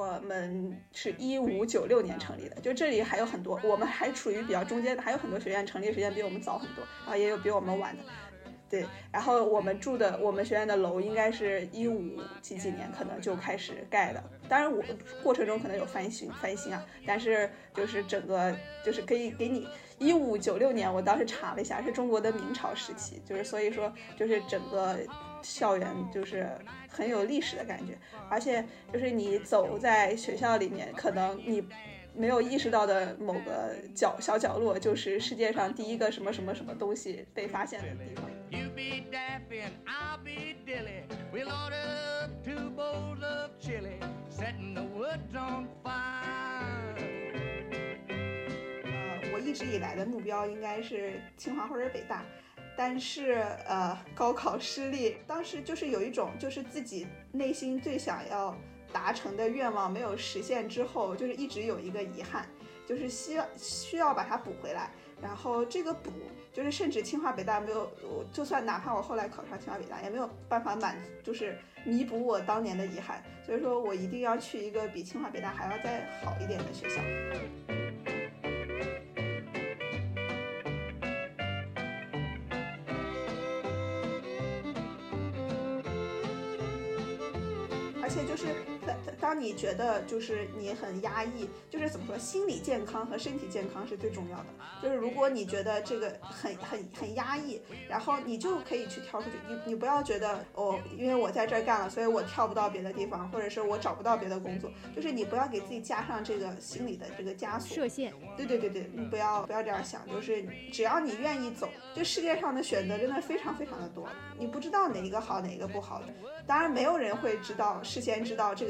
我们是一五九六年成立的，就这里还有很多，我们还处于比较中间的，还有很多学院成立时间比我们早很多，然后也有比我们晚的。对，然后我们住的我们学院的楼应该是一五几几年可能就开始盖的，当然我过程中可能有翻新翻新啊，但是就是整个就是可以给你一五九六年，我当时查了一下，是中国的明朝时期，就是所以说就是整个校园就是很有历史的感觉，而且就是你走在学校里面，可能你。没有意识到的某个角小角落，就是世界上第一个什么什么什么东西被发现的地方。呃，我一直以来的目标应该是清华或者北大，但是呃，高考失利，当时就是有一种就是自己内心最想要。达成的愿望没有实现之后，就是一直有一个遗憾，就是需要需要把它补回来。然后这个补，就是甚至清华北大没有，就算哪怕我后来考上清华北大，也没有办法满，就是弥补我当年的遗憾。所以说我一定要去一个比清华北大还要再好一点的学校。也就是，当当你觉得就是你很压抑，就是怎么说，心理健康和身体健康是最重要的。就是如果你觉得这个很很很压抑，然后你就可以去跳出去。你你不要觉得哦，因为我在这儿干了，所以我跳不到别的地方，或者是我找不到别的工作。就是你不要给自己加上这个心理的这个枷锁。设限。对对对对，你不要不要这样想。就是只要你愿意走，这世界上的选择真的非常非常的多。你不知道哪一个好，哪一个不好。当然没有人会知道事。先知道这个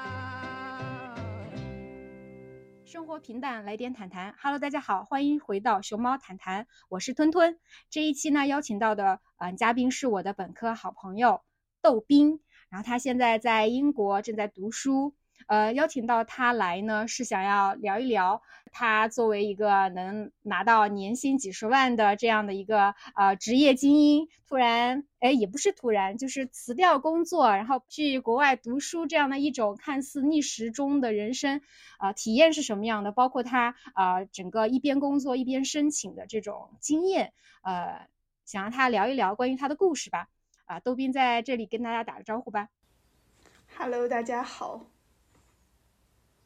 生活平淡，来点谈谈。Hello，大家好，欢迎回到熊猫谈谈，我是吞吞。这一期呢，邀请到的嗯嘉宾是我的本科好朋友豆斌，然后他现在在英国正在读书。呃，邀请到他来呢，是想要聊一聊他作为一个能拿到年薪几十万的这样的一个呃职业精英，突然，哎，也不是突然，就是辞掉工作，然后去国外读书这样的一种看似逆时钟的人生，啊，体验是什么样的？包括他啊，整个一边工作一边申请的这种经验，呃，想让他聊一聊关于他的故事吧。啊，窦斌在这里跟大家打个招呼吧。Hello，大家好。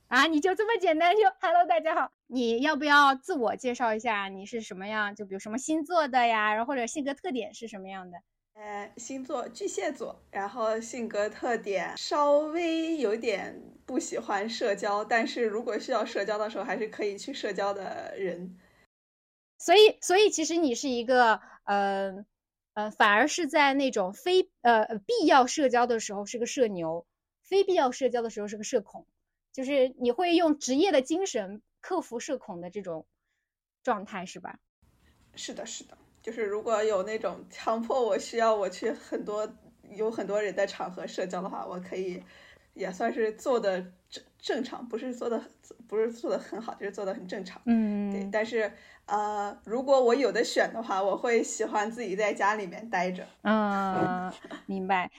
啊，你就这么简单就 Hello，大家好，你要不要自我介绍一下？你是什么样？就比如什么星座的呀，然后或者性格特点是什么样的？呃，星座巨蟹座，然后性格特点稍微有点不喜欢社交，但是如果需要社交的时候，还是可以去社交的人。所以，所以其实你是一个，呃，呃，反而是在那种非呃必要社交的时候是个社牛，非必要社交的时候是个社恐。就是你会用职业的精神克服社恐的这种状态，是吧？是的，是的。就是如果有那种强迫我需要我去很多有很多人的场合社交的话，我可以也算是做的正正常，不是做的不是做的很好，就是做的很正常。嗯，对。但是呃，如果我有的选的话，我会喜欢自己在家里面待着。嗯，明白。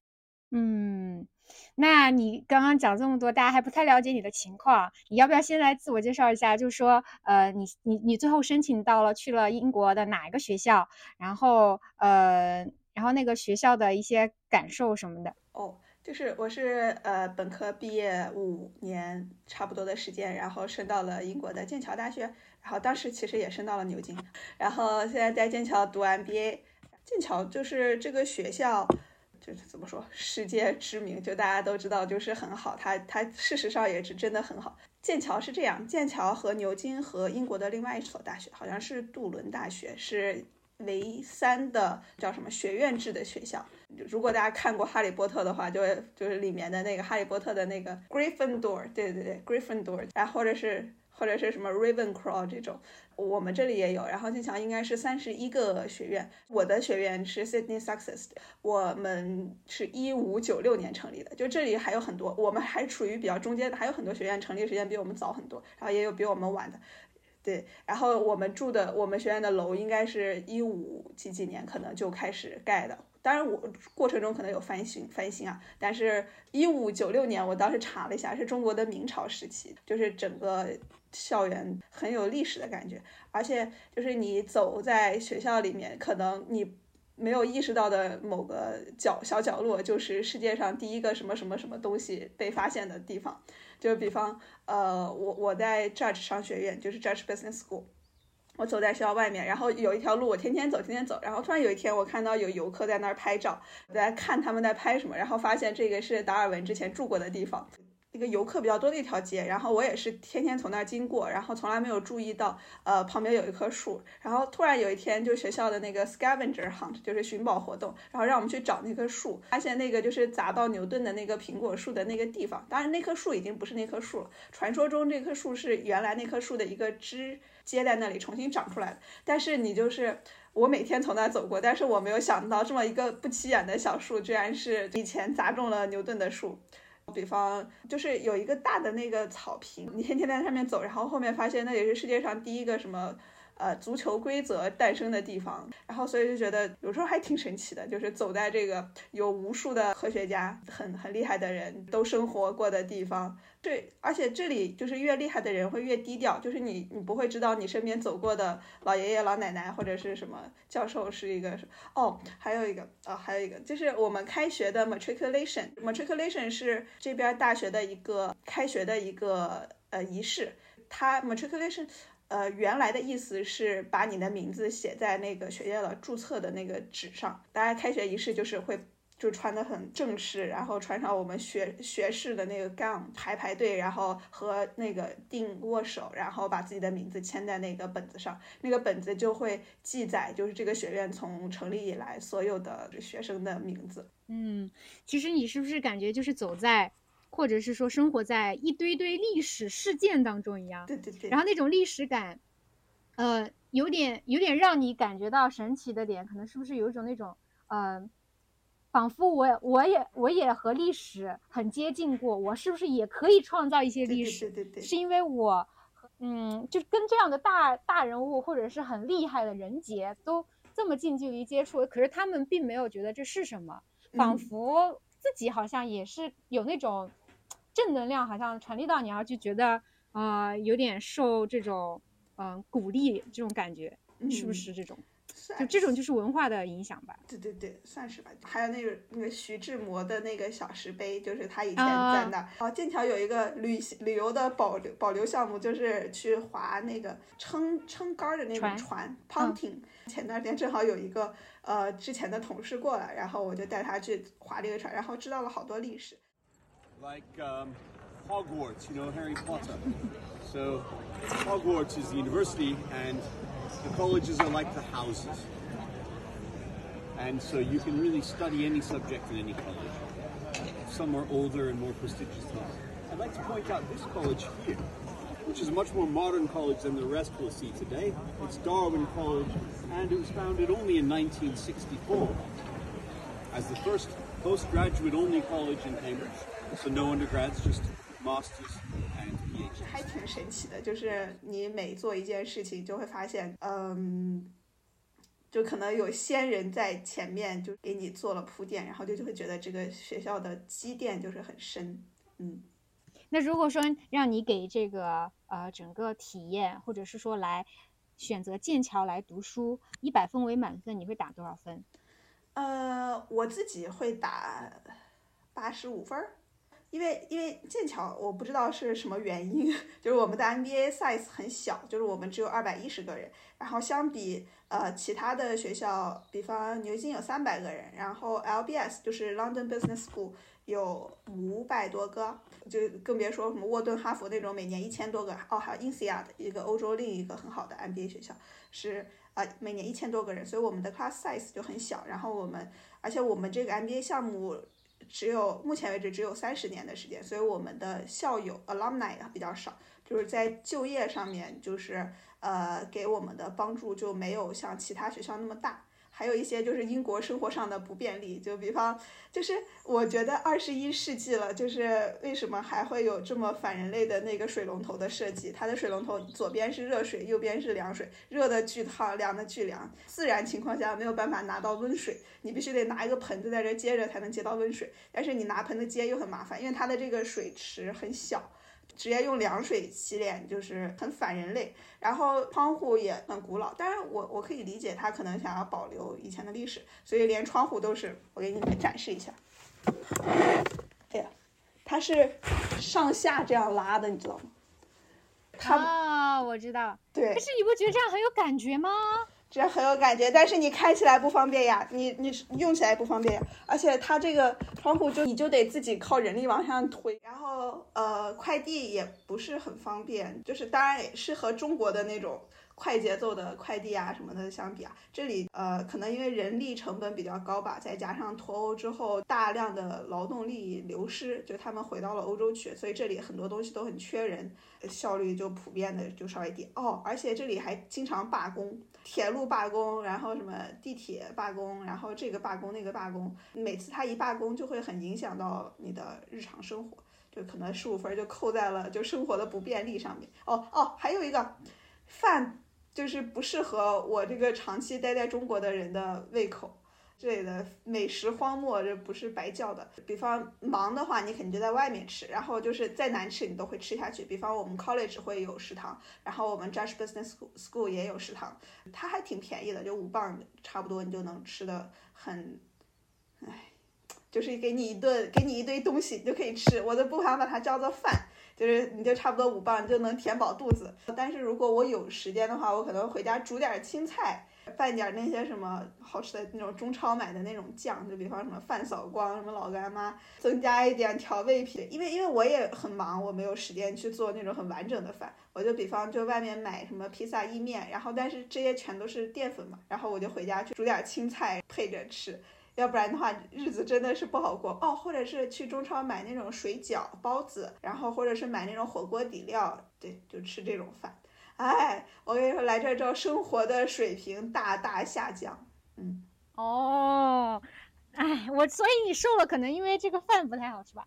嗯。那你刚刚讲这么多，大家还不太了解你的情况，你要不要先来自我介绍一下？就是说，呃，你你你最后申请到了去了英国的哪一个学校？然后，呃，然后那个学校的一些感受什么的？哦，就是我是呃本科毕业五年差不多的时间，然后升到了英国的剑桥大学，然后当时其实也升到了牛津，然后现在在剑桥读 MBA。剑桥就是这个学校。就是怎么说，世界知名，就大家都知道，就是很好。它它事实上也是真的很好。剑桥是这样，剑桥和牛津和英国的另外一所大学，好像是杜伦大学，是唯三的叫什么学院制的学校。如果大家看过《哈利波特》的话，就就是里面的那个哈利波特的那个 Gryffindor，对对对，Gryffindor，然后或者是或者是什么 Ravenclaw 这种，我们这里也有。然后剑桥应该是三十一个学院，我的学院是 Sydney Sussex，我们是一五九六年成立的，就这里还有很多，我们还处于比较中间，还有很多学院成立时间比我们早很多，然后也有比我们晚的。对，然后我们住的我们学院的楼应该是一五几几年可能就开始盖的，当然我过程中可能有翻新翻新啊，但是一五九六年我当时查了一下，是中国的明朝时期，就是整个校园很有历史的感觉，而且就是你走在学校里面，可能你没有意识到的某个角小角落，就是世界上第一个什么什么什么东西被发现的地方。就比方，呃，我我在 Judge 商学院，就是 Judge Business School，我走在学校外面，然后有一条路，我天天走，天天走，然后突然有一天，我看到有游客在那儿拍照，我在看他们在拍什么，然后发现这个是达尔文之前住过的地方。一个游客比较多的一条街，然后我也是天天从那儿经过，然后从来没有注意到，呃，旁边有一棵树，然后突然有一天，就学校的那个 scavenger hunt，就是寻宝活动，然后让我们去找那棵树，发现那个就是砸到牛顿的那个苹果树的那个地方，当然那棵树已经不是那棵树了，传说中这棵树是原来那棵树的一个枝接在那里重新长出来的，但是你就是我每天从那儿走过，但是我没有想到这么一个不起眼的小树，居然是以前砸中了牛顿的树。比方就是有一个大的那个草坪，你天天在上面走，然后后面发现那也是世界上第一个什么呃足球规则诞生的地方，然后所以就觉得有时候还挺神奇的，就是走在这个有无数的科学家很很厉害的人都生活过的地方。对，而且这里就是越厉害的人会越低调，就是你你不会知道你身边走过的老爷爷老奶奶或者是什么教授是一个哦，还有一个啊，还有一个就是我们开学的 matriculation，matriculation 是这边大学的一个开学的一个呃仪式，它 matriculation 呃原来的意思是把你的名字写在那个学校的注册的那个纸上，大家开学仪式就是会。就穿的很正式，然后穿上我们学学士的那个 gown 排排队，然后和那个定握手，然后把自己的名字签在那个本子上，那个本子就会记载就是这个学院从成立以来所有的学生的名字。嗯，其实你是不是感觉就是走在，或者是说生活在一堆堆历史事件当中一样？对对对。然后那种历史感，呃，有点有点让你感觉到神奇的点，可能是不是有一种那种，嗯。仿佛我我也我也和历史很接近过，我是不是也可以创造一些历史？对对对，是因为我，嗯，就跟这样的大大人物或者是很厉害的人杰都这么近距离接触，可是他们并没有觉得这是什么，仿佛自己好像也是有那种正能量，好像传递到你，然后就觉得呃，有点受这种嗯鼓励这种感觉，是不是这种？就这种就是文化的影响吧。对对对，算是吧。还有那个那个徐志摩的那个小石碑，就是他以前在那。哦，剑桥有一个旅旅游的保留保留项目，就是去划那个撑撑杆的那种船，ponting。前段时间正好有一个呃之前的同事过来，然后我就带他去划这个船，然后知道了好多历史。Like um, Hogwarts, you know Harry Potter. So Hogwarts is the university and. The colleges are like the houses. And so you can really study any subject in any college. Some are older and more prestigious than others. I'd like to point out this college here, which is a much more modern college than the rest we'll see today. It's Darwin College, and it was founded only in 1964 as the first postgraduate only college in Cambridge. So no undergrads, just masters 还挺神奇的，就是你每做一件事情，就会发现，嗯，就可能有先人在前面就给你做了铺垫，然后就就会觉得这个学校的积淀就是很深，嗯。那如果说让你给这个呃整个体验，或者是说来选择剑桥来读书，一百分为满分，你会打多少分？呃，我自己会打八十五分儿。因为因为剑桥，我不知道是什么原因，就是我们的 MBA size 很小，就是我们只有二百一十个人，然后相比呃其他的学校，比方牛津有三百个人，然后 LBS 就是 London Business School 有五百多个，就更别说什么沃顿、哈佛那种每年一千多个。哦，还有 INSEAD 一个欧洲另一个很好的 MBA 学校是啊，每年一千多个人，所以我们的 class size 就很小。然后我们，而且我们这个 MBA 项目只有目前为止只有三十年的时间，所以我们的校友 alumni 比较少，就是在就业上面就是呃给我们的帮助就没有像其他学校那么大。还有一些就是英国生活上的不便利，就比方，就是我觉得二十一世纪了，就是为什么还会有这么反人类的那个水龙头的设计？它的水龙头左边是热水，右边是凉水，热的巨烫，凉的巨凉。自然情况下没有办法拿到温水，你必须得拿一个盆子在这接着才能接到温水。但是你拿盆子接又很麻烦，因为它的这个水池很小。直接用凉水洗脸就是很反人类，然后窗户也很古老，但是我我可以理解他可能想要保留以前的历史，所以连窗户都是我给你们展示一下。哎呀，它是上下这样拉的，你知道吗？啊，我知道。对。可是你不觉得这样很有感觉吗？这很有感觉，但是你开起来不方便呀，你你用起来不方便呀，而且它这个窗户就你就得自己靠人力往上推，然后呃快递也不是很方便，就是当然也适合中国的那种。快节奏的快递啊什么的相比啊，这里呃可能因为人力成本比较高吧，再加上脱欧之后大量的劳动力流失，就他们回到了欧洲去，所以这里很多东西都很缺人，效率就普遍的就稍微低哦。而且这里还经常罢工，铁路罢工，然后什么地铁罢工，然后这个罢工那个罢工，每次他一罢工就会很影响到你的日常生活，就可能十五分就扣在了就生活的不便利上面。哦哦，还有一个饭。就是不适合我这个长期待在中国的人的胃口，这里的美食荒漠，这不是白叫的。比方忙的话，你肯定就在外面吃，然后就是再难吃你都会吃下去。比方我们 college 会有食堂，然后我们 Judge Business School 也有食堂，它还挺便宜的，就五磅差不多你就能吃的很，唉，就是给你一顿，给你一堆东西你就可以吃，我都不想把它叫做饭。就是你就差不多五磅就能填饱肚子，但是如果我有时间的话，我可能回家煮点青菜，拌点那些什么好吃的那种中超买的那种酱，就比方什么饭扫光、什么老干妈，增加一点调味品。因为因为我也很忙，我没有时间去做那种很完整的饭，我就比方就外面买什么披萨、意面，然后但是这些全都是淀粉嘛，然后我就回家去煮点青菜配着吃。要不然的话，日子真的是不好过哦。或者是去中超买那种水饺、包子，然后或者是买那种火锅底料，对，就吃这种饭。哎，我跟你说，来这之后，生活的水平大大下降。嗯，哦，哎，我所以你瘦了，可能因为这个饭不太好吃吧？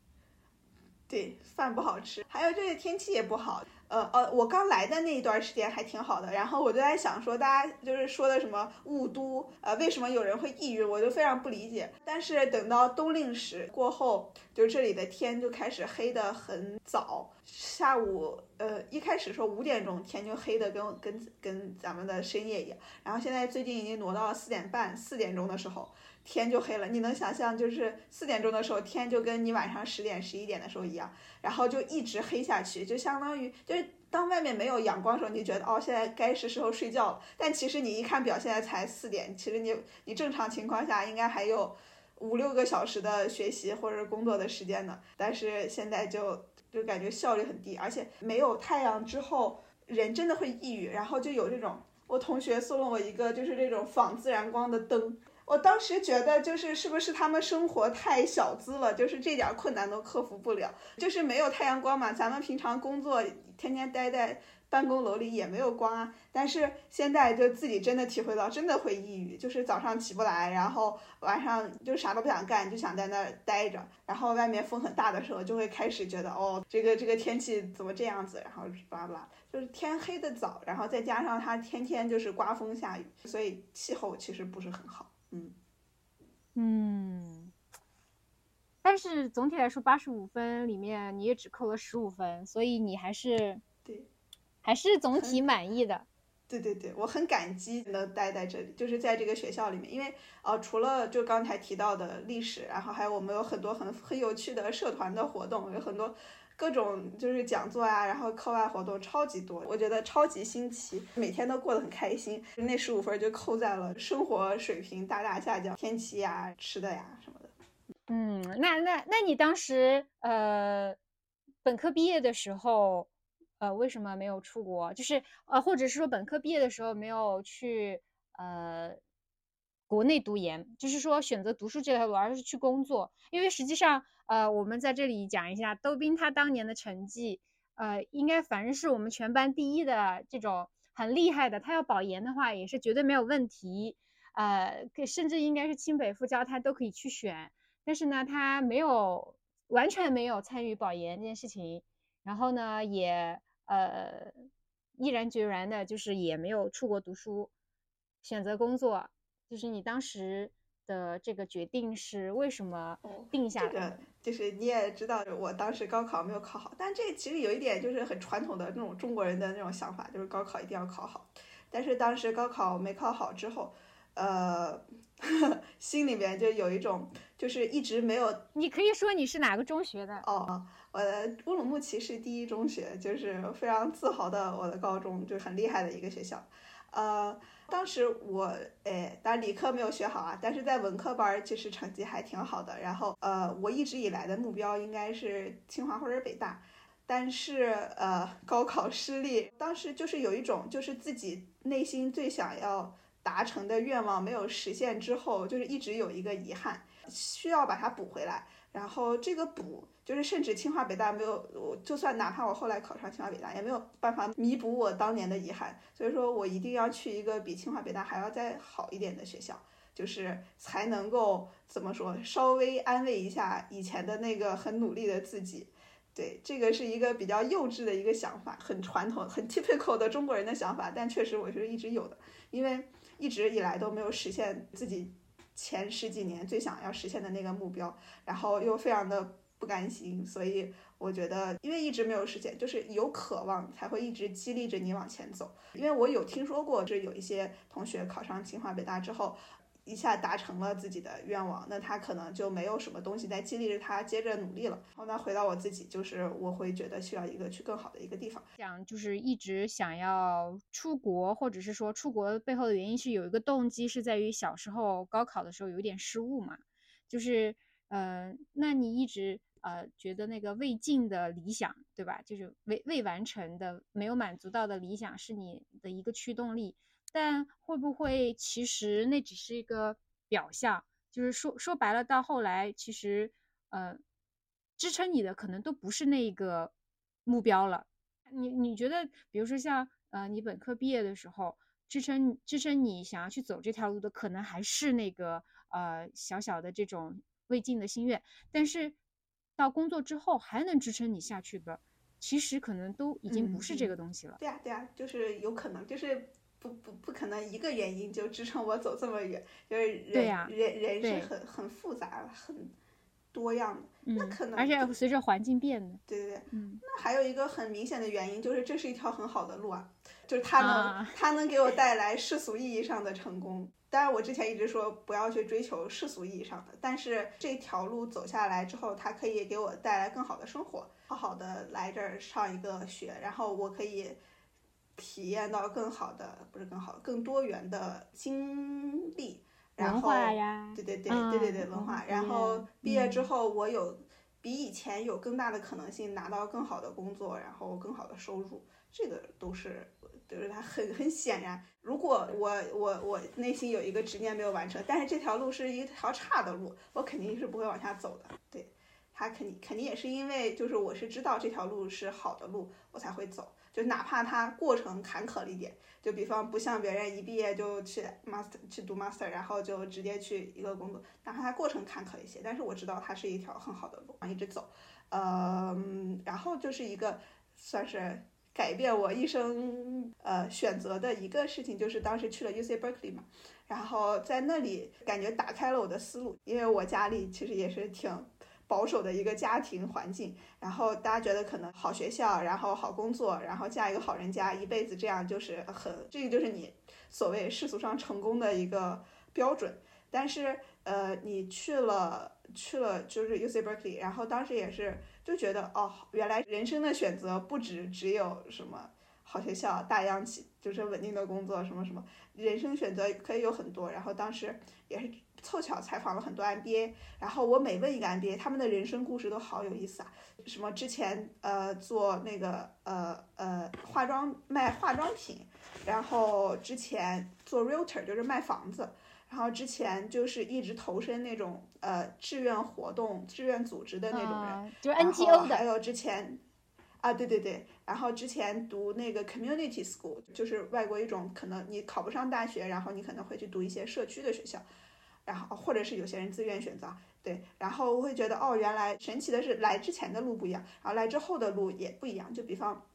对，饭不好吃，还有这个天气也不好。呃呃，我刚来的那一段时间还挺好的，然后我就在想说，大家就是说的什么雾都，呃，为什么有人会抑郁，我就非常不理解。但是等到冬令时过后，就这里的天就开始黑的很早，下午，呃，一开始说五点钟天就黑的跟跟跟咱们的深夜一样，然后现在最近已经挪到了四点半、四点钟的时候。天就黑了，你能想象，就是四点钟的时候，天就跟你晚上十点、十一点的时候一样，然后就一直黑下去，就相当于就是当外面没有阳光的时候，你就觉得哦，现在该是时候睡觉了。但其实你一看表，现在才四点，其实你你正常情况下应该还有五六个小时的学习或者工作的时间呢。但是现在就就感觉效率很低，而且没有太阳之后，人真的会抑郁。然后就有这种，我同学送了我一个就是这种仿自然光的灯。我当时觉得，就是是不是他们生活太小资了，就是这点困难都克服不了，就是没有太阳光嘛。咱们平常工作天天待在办公楼里也没有光啊。但是现在就自己真的体会到，真的会抑郁，就是早上起不来，然后晚上就啥都不想干，就想在那儿待着。然后外面风很大的时候，就会开始觉得，哦，这个这个天气怎么这样子？然后巴拉巴拉，就是天黑的早，然后再加上它天天就是刮风下雨，所以气候其实不是很好。嗯嗯，但是总体来说，八十五分里面你也只扣了十五分，所以你还是对，还是总体满意的。对对对，我很感激能待在这里，就是在这个学校里面，因为呃，除了就刚才提到的历史，然后还有我们有很多很很有趣的社团的活动，有很多。各种就是讲座啊，然后课外活动超级多，我觉得超级新奇，每天都过得很开心。那十五分就扣在了生活水平大大下降、天气呀、吃的呀什么的。嗯，那那那你当时呃本科毕业的时候，呃为什么没有出国？就是呃或者是说本科毕业的时候没有去呃国内读研，就是说选择读书这条路，而是去工作。因为实际上呃我们在这里讲一下，窦斌他当年的成绩，呃应该反正是我们全班第一的这种很厉害的，他要保研的话也是绝对没有问题。呃，甚至应该是清北复交，他都可以去选。但是呢，他没有完全没有参与保研这件事情，然后呢，也呃毅然决然的，就是也没有出国读书，选择工作。就是你当时的这个决定是为什么定下来？就是你也知道，我当时高考没有考好，但这其实有一点就是很传统的那种中国人的那种想法，就是高考一定要考好。但是当时高考没考好之后。呃，心里面就有一种，就是一直没有。你可以说你是哪个中学的？哦，我的乌鲁木齐市第一中学，就是非常自豪的我的高中，就很厉害的一个学校。呃，当时我，哎，当然理科没有学好啊，但是在文科班其实成绩还挺好的。然后，呃，我一直以来的目标应该是清华或者北大，但是呃，高考失利，当时就是有一种，就是自己内心最想要。达成的愿望没有实现之后，就是一直有一个遗憾，需要把它补回来。然后这个补，就是甚至清华北大没有，我就算哪怕我后来考上清华北大，也没有办法弥补我当年的遗憾。所以说我一定要去一个比清华北大还要再好一点的学校，就是才能够怎么说，稍微安慰一下以前的那个很努力的自己。对，这个是一个比较幼稚的一个想法，很传统、很 typical 的中国人的想法，但确实我是一直有的，因为。一直以来都没有实现自己前十几年最想要实现的那个目标，然后又非常的不甘心，所以我觉得，因为一直没有实现，就是有渴望才会一直激励着你往前走。因为我有听说过，就是有一些同学考上清华北大之后。一下达成了自己的愿望，那他可能就没有什么东西在激励着他接着努力了。然后呢，回到我自己，就是我会觉得需要一个去更好的一个地方。想就是一直想要出国，或者是说出国背后的原因是有一个动机是在于小时候高考的时候有点失误嘛，就是呃，那你一直呃觉得那个未尽的理想，对吧？就是未未完成的、没有满足到的理想是你的一个驱动力。但会不会其实那只是一个表象？就是说说白了，到后来其实，呃，支撑你的可能都不是那个目标了。你你觉得，比如说像呃，你本科毕业的时候，支撑支撑你想要去走这条路的，可能还是那个呃小小的这种未尽的心愿。但是到工作之后还能支撑你下去的，其实可能都已经不是这个东西了。对呀对呀，就是有可能就是。不不不可能一个原因就支撑我走这么远，就是人人人是很很复杂很多样的，那可能而且随着环境变的，对对对，嗯，那还有一个很明显的原因就是这是一条很好的路啊，就是它能它能给我带来世俗意义上的成功。当然我之前一直说不要去追求世俗意义上的，但是这条路走下来之后，它可以给我带来更好的生活，好好的来这儿上一个学，然后我可以。体验到更好的，不是更好，更多元的经历，然后，对对对对对对文化，然后毕业之后，我有比以前有更大的可能性拿到更好的工作，然后更好的收入，这个都是，就是它很很显然，如果我我我内心有一个执念没有完成，但是这条路是一条差的路，我肯定是不会往下走的，对，他肯定肯定也是因为就是我是知道这条路是好的路，我才会走。就哪怕它过程坎坷了一点，就比方不像别人一毕业就去 master 去读 master，然后就直接去一个工作，哪怕它过程坎坷一些，但是我知道它是一条很好的路，一直走，呃，然后就是一个算是改变我一生呃选择的一个事情，就是当时去了 U C Berkeley 嘛，然后在那里感觉打开了我的思路，因为我家里其实也是挺。保守的一个家庭环境，然后大家觉得可能好学校，然后好工作，然后嫁一个好人家，一辈子这样就是很，这个就是你所谓世俗上成功的一个标准。但是，呃，你去了去了就是 U C Berkeley，然后当时也是就觉得哦，原来人生的选择不止只有什么好学校、大央企，就是稳定的工作什么什么，人生选择可以有很多。然后当时也是凑巧采访了很多 MBA，然后我每问一个 MBA，他们的人生故事都好有意思啊。什么之前呃做那个呃呃化妆卖化妆品，然后之前做 realtor 就是卖房子，然后之前就是一直投身那种呃志愿活动、志愿组织的那种人，就 NGO 的，还有之前。啊，对对对，然后之前读那个 community school，就是外国一种可能你考不上大学，然后你可能会去读一些社区的学校，然后或者是有些人自愿选择，对，然后我会觉得哦，原来神奇的是来之前的路不一样，然后来之后的路也不一样。就比方，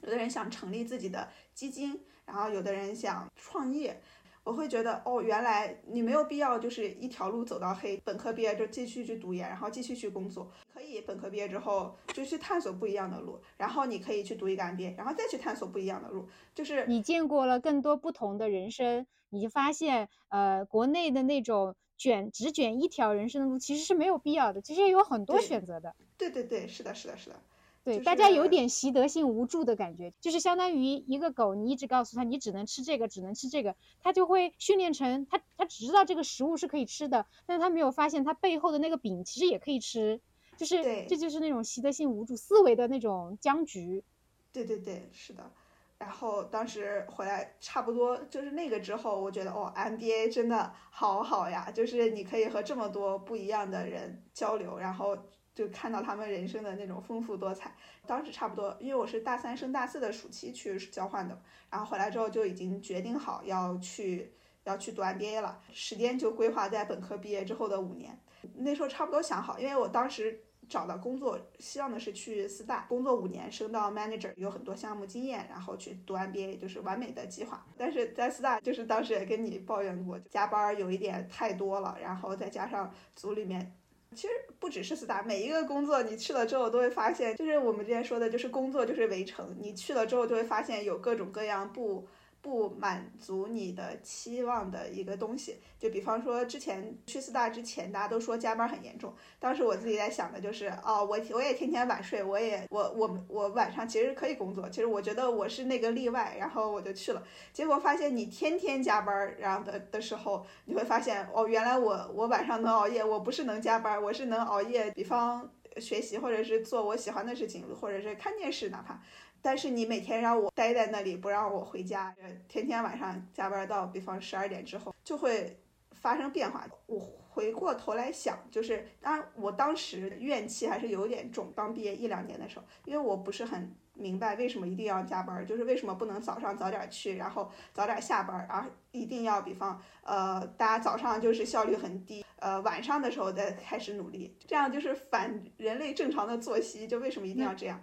有的人想成立自己的基金，然后有的人想创业，我会觉得哦，原来你没有必要就是一条路走到黑，本科毕业就继续去读研，然后继续去工作，可以本科毕业之后就去探索不一样的路，然后你可以去读一个 MBA，然后再去探索不一样的路，就是你见过了更多不同的人生，你就发现，呃，国内的那种卷只卷一条人生的路其实是没有必要的，其实有很多选择的。对对对，是的，是的，是的，对，就大家有点习得性无助的感觉，就是相当于一个狗，你一直告诉它你只能吃这个，只能吃这个，它就会训练成它它只知道这个食物是可以吃的，但是它没有发现它背后的那个饼其实也可以吃，就是这就是那种习得性无助思维的那种僵局。对对对，是的。然后当时回来差不多就是那个之后，我觉得哦，MBA 真的好好呀，就是你可以和这么多不一样的人交流，然后就看到他们人生的那种丰富多彩。当时差不多，因为我是大三升大四的暑期去交换的，然后回来之后就已经决定好要去要去读 MBA 了，时间就规划在本科毕业之后的五年。那时候差不多想好，因为我当时找到工作，希望的是去四大工作五年，升到 manager，有很多项目经验，然后去读 MBA，就是完美的计划。但是在四大，就是当时也跟你抱怨过，加班有一点太多了，然后再加上组里面。其实不只是四大，每一个工作你去了之后都会发现，就是我们之前说的，就是工作就是围城，你去了之后就会发现有各种各样不不满足你的期望的一个东西。就比方说之前去四大之前，大家都说加班很严重，当时我自己在想的就是，哦，我我也天天晚睡，我也我我我晚上其实可以工作，其实我觉得我是那个例外，然后我就去了，结果发现你天天加班，然后的的时候，你会发现哦，原来我我晚上能熬夜，我不是能加班，我是能熬夜，比方学习或者是做我喜欢的事情，或者是看电视，哪怕。但是你每天让我待在那里，不让我回家，天天晚上加班到比方十二点之后，就会发生变化。我回过头来想，就是当然我当时怨气还是有点重，刚毕业一两年的时候，因为我不是很明白为什么一定要加班，就是为什么不能早上早点去，然后早点下班，然后一定要比方呃大家早上就是效率很低，呃晚上的时候再开始努力，这样就是反人类正常的作息，就为什么一定要这样？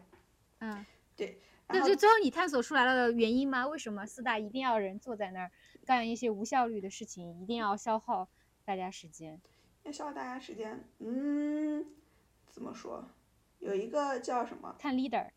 嗯，对。那就最后你探索出来了原因吗？为什么四大一定要人坐在那儿干一些无效率的事情，一定要消耗大家时间？要消耗大家时间，嗯，怎么说？有一个叫什么？看 leader，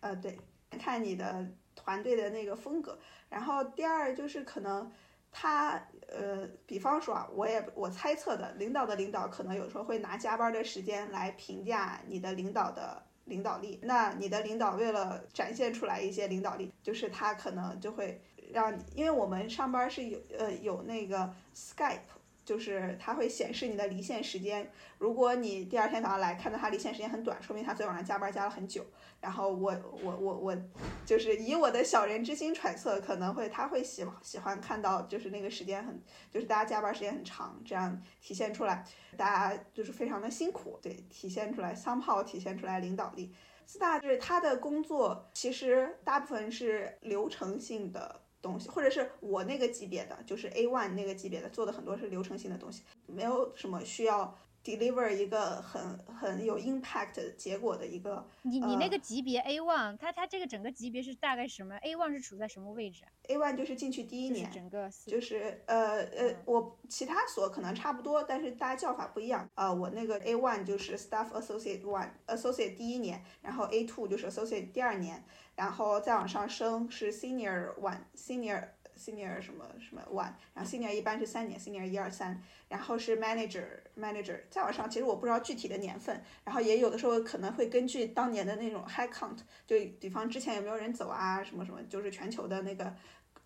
呃，对，看你的团队的那个风格。然后第二就是可能他呃，比方说啊，我也我猜测的，领导的领导可能有时候会拿加班的时间来评价你的领导的领导力。那你的领导为了展现出来一些领导力，就是他可能就会让你，因为我们上班是有呃有那个 Skype。就是它会显示你的离线时间，如果你第二天早上来看到它离线时间很短，说明他昨天晚上加班加了很久。然后我我我我，就是以我的小人之心揣测，可能会他会喜喜欢看到就是那个时间很，就是大家加班时间很长，这样体现出来大家就是非常的辛苦，对，体现出来 somehow 体现出来领导力。四大就是他的工作其实大部分是流程性的。东西，或者是我那个级别的，就是 A one 那个级别的，做的很多是流程性的东西，没有什么需要 deliver 一个很很有 impact 结果的一个。你你那个级别 A one，它它这个整个级别是大概什么？A one 是处在什么位置？A one 就是进去第一年，整个就是呃呃，我其他所可能差不多，但是大家叫法不一样。呃，我那个 A one 就是 staff associate one，associate 第一年，然后 A two 就是 associate 第二年。然后再往上升是 senior one，senior senior 什么什么 one，然后 senior 一般是三年，senior 一二三，然后是 manager manager，再往上其实我不知道具体的年份，然后也有的时候可能会根据当年的那种 high count，就比方之前有没有人走啊，什么什么，就是全球的那个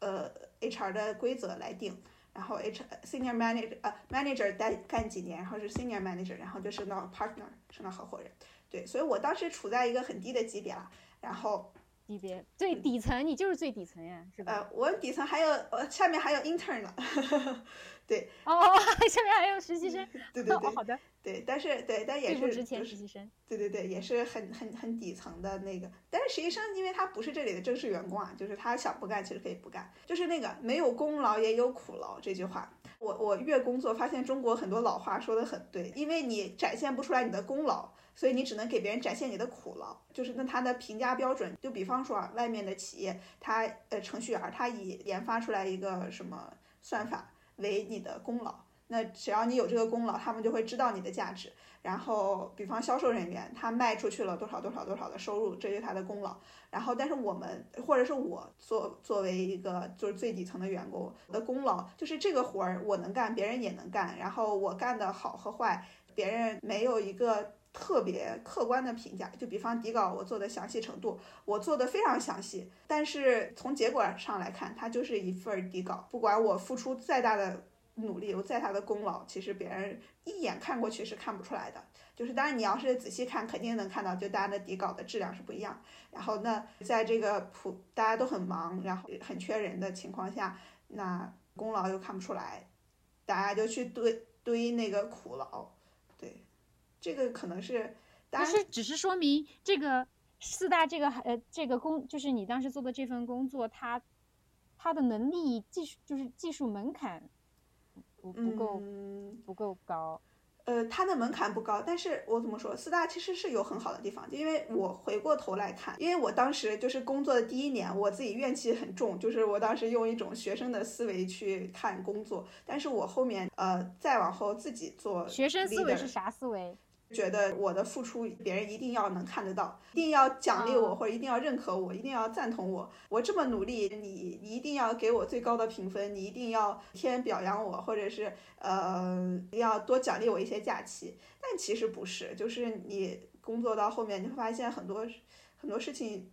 呃 HR 的规则来定。然后 H senior manager 呃 manager 待干几年，然后是 senior manager，然后就升到 partner，升到合伙人。对，所以我当时处在一个很低的级别了，然后级别最底层，你就是最底层呀，是吧？呃，我底层还有呃下面还有 intern 呢，对，哦，下面还有实习生，对对对，好的，对，但是对，但也是之前实习生，对对对，也是很很很底层的那个，但是实习生因为他不是这里的正式员工啊，就是他想不干其实可以不干，就是那个没有功劳也有苦劳这句话。我我越工作发现中国很多老话说的很对，因为你展现不出来你的功劳，所以你只能给别人展现你的苦劳。就是那他的评价标准，就比方说啊，外面的企业，他呃程序员他以研发出来一个什么算法为你的功劳，那只要你有这个功劳，他们就会知道你的价值。然后，比方销售人员，他卖出去了多少多少多少的收入，这是他的功劳。然后，但是我们或者是我作作为一个就是最底层的员工的功劳，就是这个活儿我能干，别人也能干。然后我干的好和坏，别人没有一个特别客观的评价。就比方底稿我做的详细程度，我做的非常详细，但是从结果上来看，它就是一份底稿，不管我付出再大的。努力有再大的功劳，其实别人一眼看过去是看不出来的。就是当然你要是仔细看，肯定能看到，就大家的底稿的质量是不一样。然后那在这个普大家都很忙，然后很缺人的情况下，那功劳又看不出来，大家就去堆堆那个苦劳。对，这个可能是，但是只是说明这个四大这个呃这个工，就是你当时做的这份工作，它它的能力技术就是技术门槛。不不够，不够高。呃，它的门槛不高，但是我怎么说，四大其实是有很好的地方。因为我回过头来看，因为我当时就是工作的第一年，我自己怨气很重，就是我当时用一种学生的思维去看工作。但是我后面呃再往后自己做，学生思维是啥思维？觉得我的付出别人一定要能看得到，一定要奖励我，或者一定要认可我，一定要赞同我。我这么努力，你你一定要给我最高的评分，你一定要天表扬我，或者是呃要多奖励我一些假期。但其实不是，就是你工作到后面，你会发现很多很多事情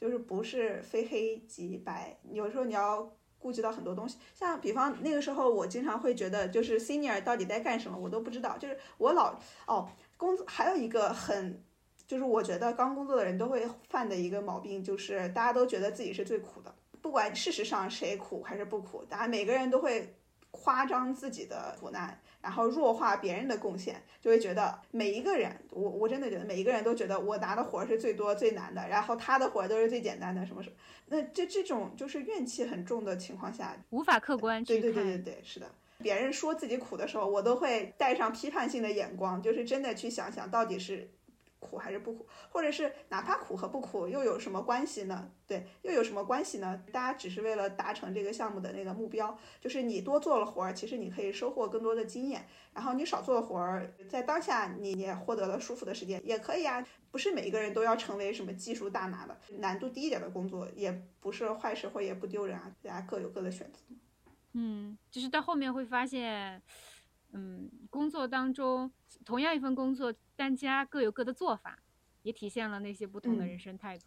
就是不是非黑即白，有时候你要顾及到很多东西。像比方那个时候，我经常会觉得，就是 senior 到底在干什么，我都不知道。就是我老哦。工作还有一个很，就是我觉得刚工作的人都会犯的一个毛病，就是大家都觉得自己是最苦的，不管事实上谁苦还是不苦，大家每个人都会夸张自己的苦难，然后弱化别人的贡献，就会觉得每一个人，我我真的觉得每一个人都觉得我拿的活是最多最难的，然后他的活都是最简单的，什么什么，那这这种就是怨气很重的情况下，无法客观对对对对对，是的。别人说自己苦的时候，我都会带上批判性的眼光，就是真的去想想到底是苦还是不苦，或者是哪怕苦和不苦又有什么关系呢？对，又有什么关系呢？大家只是为了达成这个项目的那个目标，就是你多做了活儿，其实你可以收获更多的经验，然后你少做了活儿，在当下你也获得了舒服的时间，也可以啊。不是每一个人都要成为什么技术大拿的，难度低一点的工作也不是坏事或也不丢人啊，大家各有各的选择。嗯，就是到后面会发现，嗯，工作当中同样一份工作，大家各有各的做法，也体现了那些不同的人生态度。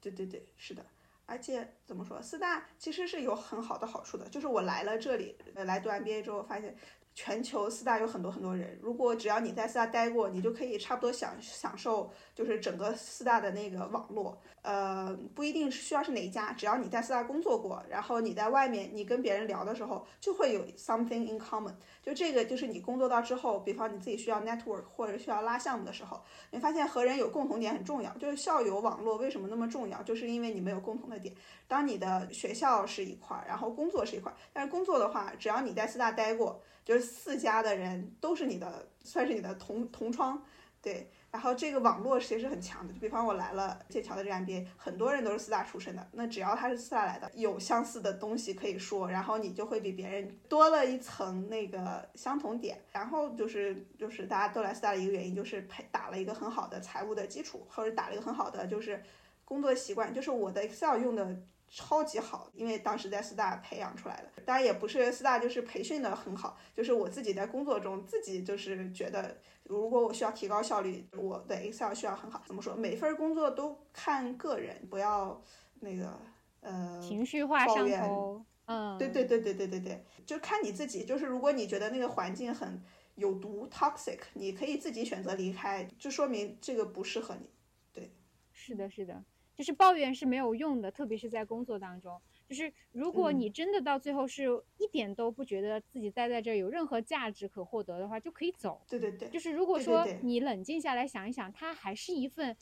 对对对，是的。而且怎么说，四大其实是有很好的好处的，就是我来了这里，来读 MBA 之后发现。全球四大有很多很多人，如果只要你在四大待过，你就可以差不多享享受，就是整个四大的那个网络。呃，不一定是需要是哪一家，只要你在四大工作过，然后你在外面，你跟别人聊的时候，就会有 something in common。就这个就是你工作到之后，比方你自己需要 network 或者需要拉项目的时候，你发现和人有共同点很重要。就是校友网络为什么那么重要？就是因为你们有共同的点。当你的学校是一块儿，然后工作是一块儿，但是工作的话，只要你在四大待过。就是四家的人都是你的，算是你的同同窗，对。然后这个网络其实很强的，就比方我来了剑桥的这个 MBA，很多人都是四大出身的。那只要他是四大来的，有相似的东西可以说，然后你就会比别人多了一层那个相同点。然后就是就是大家都来四大的一个原因，就是培打了一个很好的财务的基础，或者打了一个很好的就是工作习惯。就是我的 Excel 用的。超级好，因为当时在四大培养出来的，当然也不是四大就是培训的很好，就是我自己在工作中自己就是觉得，如果我需要提高效率，我的 Excel 需要很好。怎么说？每份工作都看个人，不要那个呃情绪化上头。嗯，对对对对对对对，就看你自己。就是如果你觉得那个环境很有毒 （toxic），你可以自己选择离开，就说明这个不适合你。对，是的，是的，就是抱怨是没有用的，特别是在工作当中。就是如果你真的到最后是一点都不觉得自己待在这儿有任何价值可获得的话，就可以走。对对对，就是如果说你冷静下来想一想，它还是一份，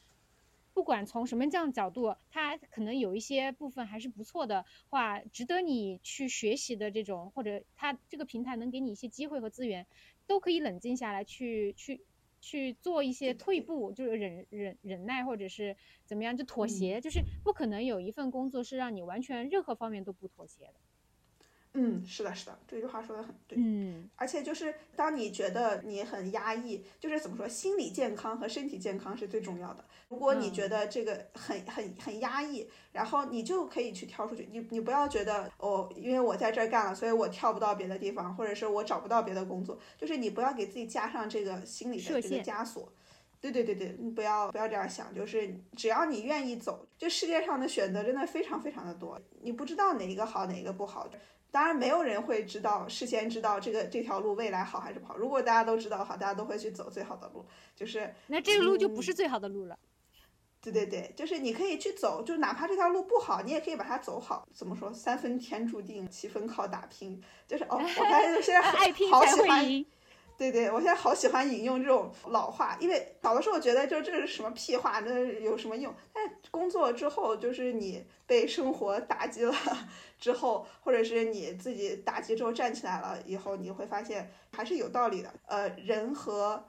不管从什么样角度，它可能有一些部分还是不错的话，值得你去学习的这种，或者它这个平台能给你一些机会和资源，都可以冷静下来去去。去做一些退步，就是忍忍忍耐，或者是怎么样，就妥协，就是不可能有一份工作是让你完全任何方面都不妥协的。嗯，是的，是的，这句话说的很对。嗯，而且就是当你觉得你很压抑，就是怎么说，心理健康和身体健康是最重要的。如果你觉得这个很很很压抑，然后你就可以去跳出去。你你不要觉得哦，因为我在这儿干了，所以我跳不到别的地方，或者是我找不到别的工作。就是你不要给自己加上这个心理的这个枷锁。对对对对，你不要不要这样想，就是只要你愿意走，这世界上的选择真的非常非常的多，你不知道哪一个好，哪一个不好。当然，没有人会知道事先知道这个这条路未来好还是不好。如果大家都知道的话，大家都会去走最好的路。就是那这个路就不是最好的路了。对对对，就是你可以去走，就哪怕这条路不好，你也可以把它走好。怎么说？三分天注定，七分靠打拼。就是哦，我发现现在 好喜欢。对对，我现在好喜欢引用这种老话，因为小的时候觉得就这是什么屁话，那有什么用？但工作之后，就是你被生活打击了之后，或者是你自己打击之后站起来了以后，你会发现还是有道理的。呃，人和。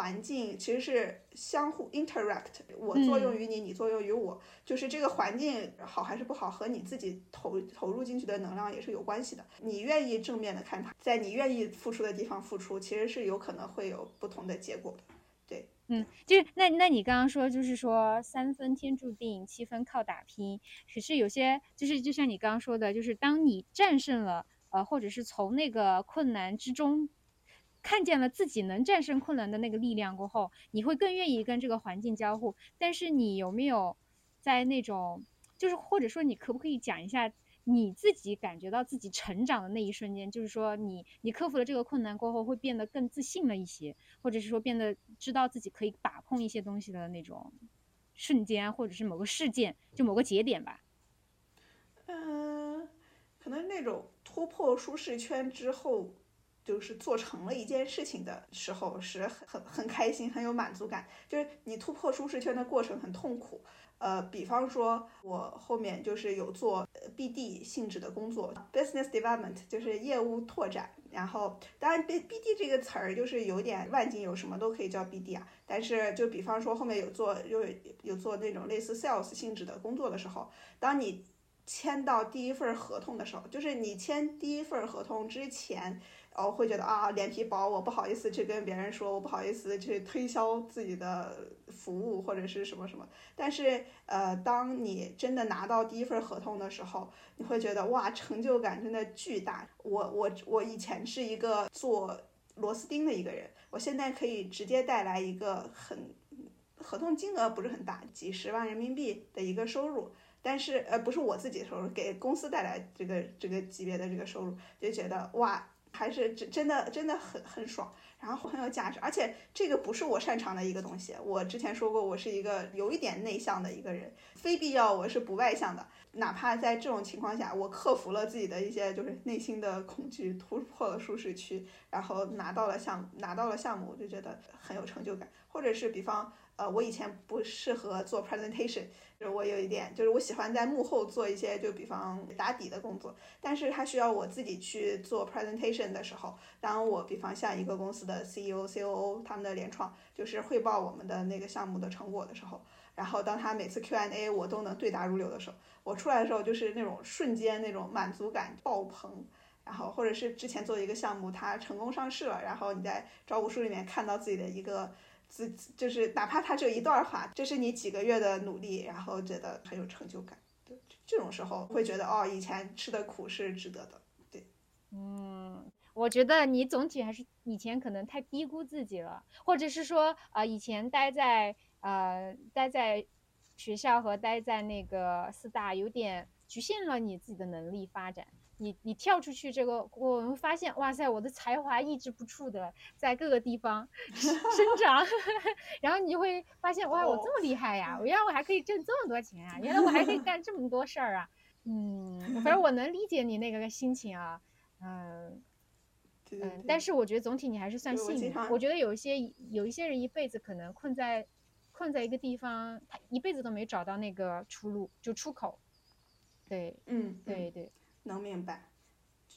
环境其实是相互 interact，我作用于你，你作用于我，就是这个环境好还是不好，和你自己投投入进去的能量也是有关系的。你愿意正面的看它，在你愿意付出的地方付出，其实是有可能会有不同的结果的。对，嗯，就是那那你刚刚说，就是说三分天注定，七分靠打拼。可是有些就是就像你刚刚说的，就是当你战胜了呃，或者是从那个困难之中。看见了自己能战胜困难的那个力量过后，你会更愿意跟这个环境交互。但是你有没有在那种，就是或者说你可不可以讲一下你自己感觉到自己成长的那一瞬间？就是说你你克服了这个困难过后，会变得更自信了一些，或者是说变得知道自己可以把控一些东西的那种瞬间，或者是某个事件，就某个节点吧。嗯，可能那种突破舒适圈之后。就是做成了一件事情的时候，是很很很开心，很有满足感。就是你突破舒适圈的过程很痛苦，呃，比方说我后面就是有做 BD 性质的工作，business development 就是业务拓展。然后当然 B BD 这个词儿就是有点万金油，什么都可以叫 BD 啊。但是就比方说后面有做有有做那种类似 sales 性质的工作的时候，当你签到第一份合同的时候，就是你签第一份合同之前。哦，会觉得啊，脸皮薄，我不好意思去跟别人说，我不好意思去推销自己的服务或者是什么什么。但是，呃，当你真的拿到第一份合同的时候，你会觉得哇，成就感真的巨大。我我我以前是一个做螺丝钉的一个人，我现在可以直接带来一个很合同金额不是很大，几十万人民币的一个收入，但是呃，不是我自己收入，给公司带来这个这个级别的这个收入，就觉得哇。还是真真的真的很很爽，然后很有价值，而且这个不是我擅长的一个东西。我之前说过，我是一个有一点内向的一个人，非必要我是不外向的。哪怕在这种情况下，我克服了自己的一些就是内心的恐惧，突破了舒适区，然后拿到了项拿到了项目，我就觉得很有成就感。或者是比方。呃，我以前不适合做 presentation，就是我有一点，就是我喜欢在幕后做一些，就比方打底的工作。但是它需要我自己去做 presentation 的时候，当我比方像一个公司的 CEO、COO 他们的联创，就是汇报我们的那个项目的成果的时候，然后当他每次 Q&A 我都能对答如流的时候，我出来的时候就是那种瞬间那种满足感爆棚。然后或者是之前做一个项目，它成功上市了，然后你在招股书里面看到自己的一个。自就是哪怕他只有一段话，这是你几个月的努力，然后觉得很有成就感。对，这种时候会觉得哦，以前吃的苦是值得的。对，嗯，我觉得你总体还是以前可能太低估自己了，或者是说呃，以前待在呃待在学校和待在那个四大有点局限了你自己的能力发展。你你跳出去这个，我们发现，哇塞，我的才华抑制不住的在各个地方 生长，然后你就会发现，哇，我这么厉害呀！我原来我还可以挣这么多钱啊！原来我还可以干这么多事儿啊！嗯，反正 我能理解你那个心情啊，嗯嗯，但是我觉得总体你还是算幸运。我觉得有一些有一些人一辈子可能困在困在一个地方，他一辈子都没找到那个出路，就出口。对，嗯，对对。能明白，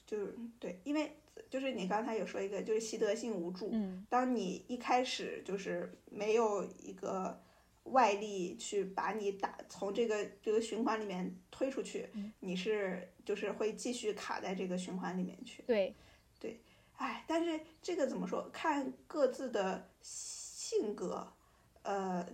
就是对，因为就是你刚才有说一个，就是习得性无助。嗯，当你一开始就是没有一个外力去把你打从这个这个循环里面推出去，你是就是会继续卡在这个循环里面去。对，对，哎，但是这个怎么说？看各自的性格，呃。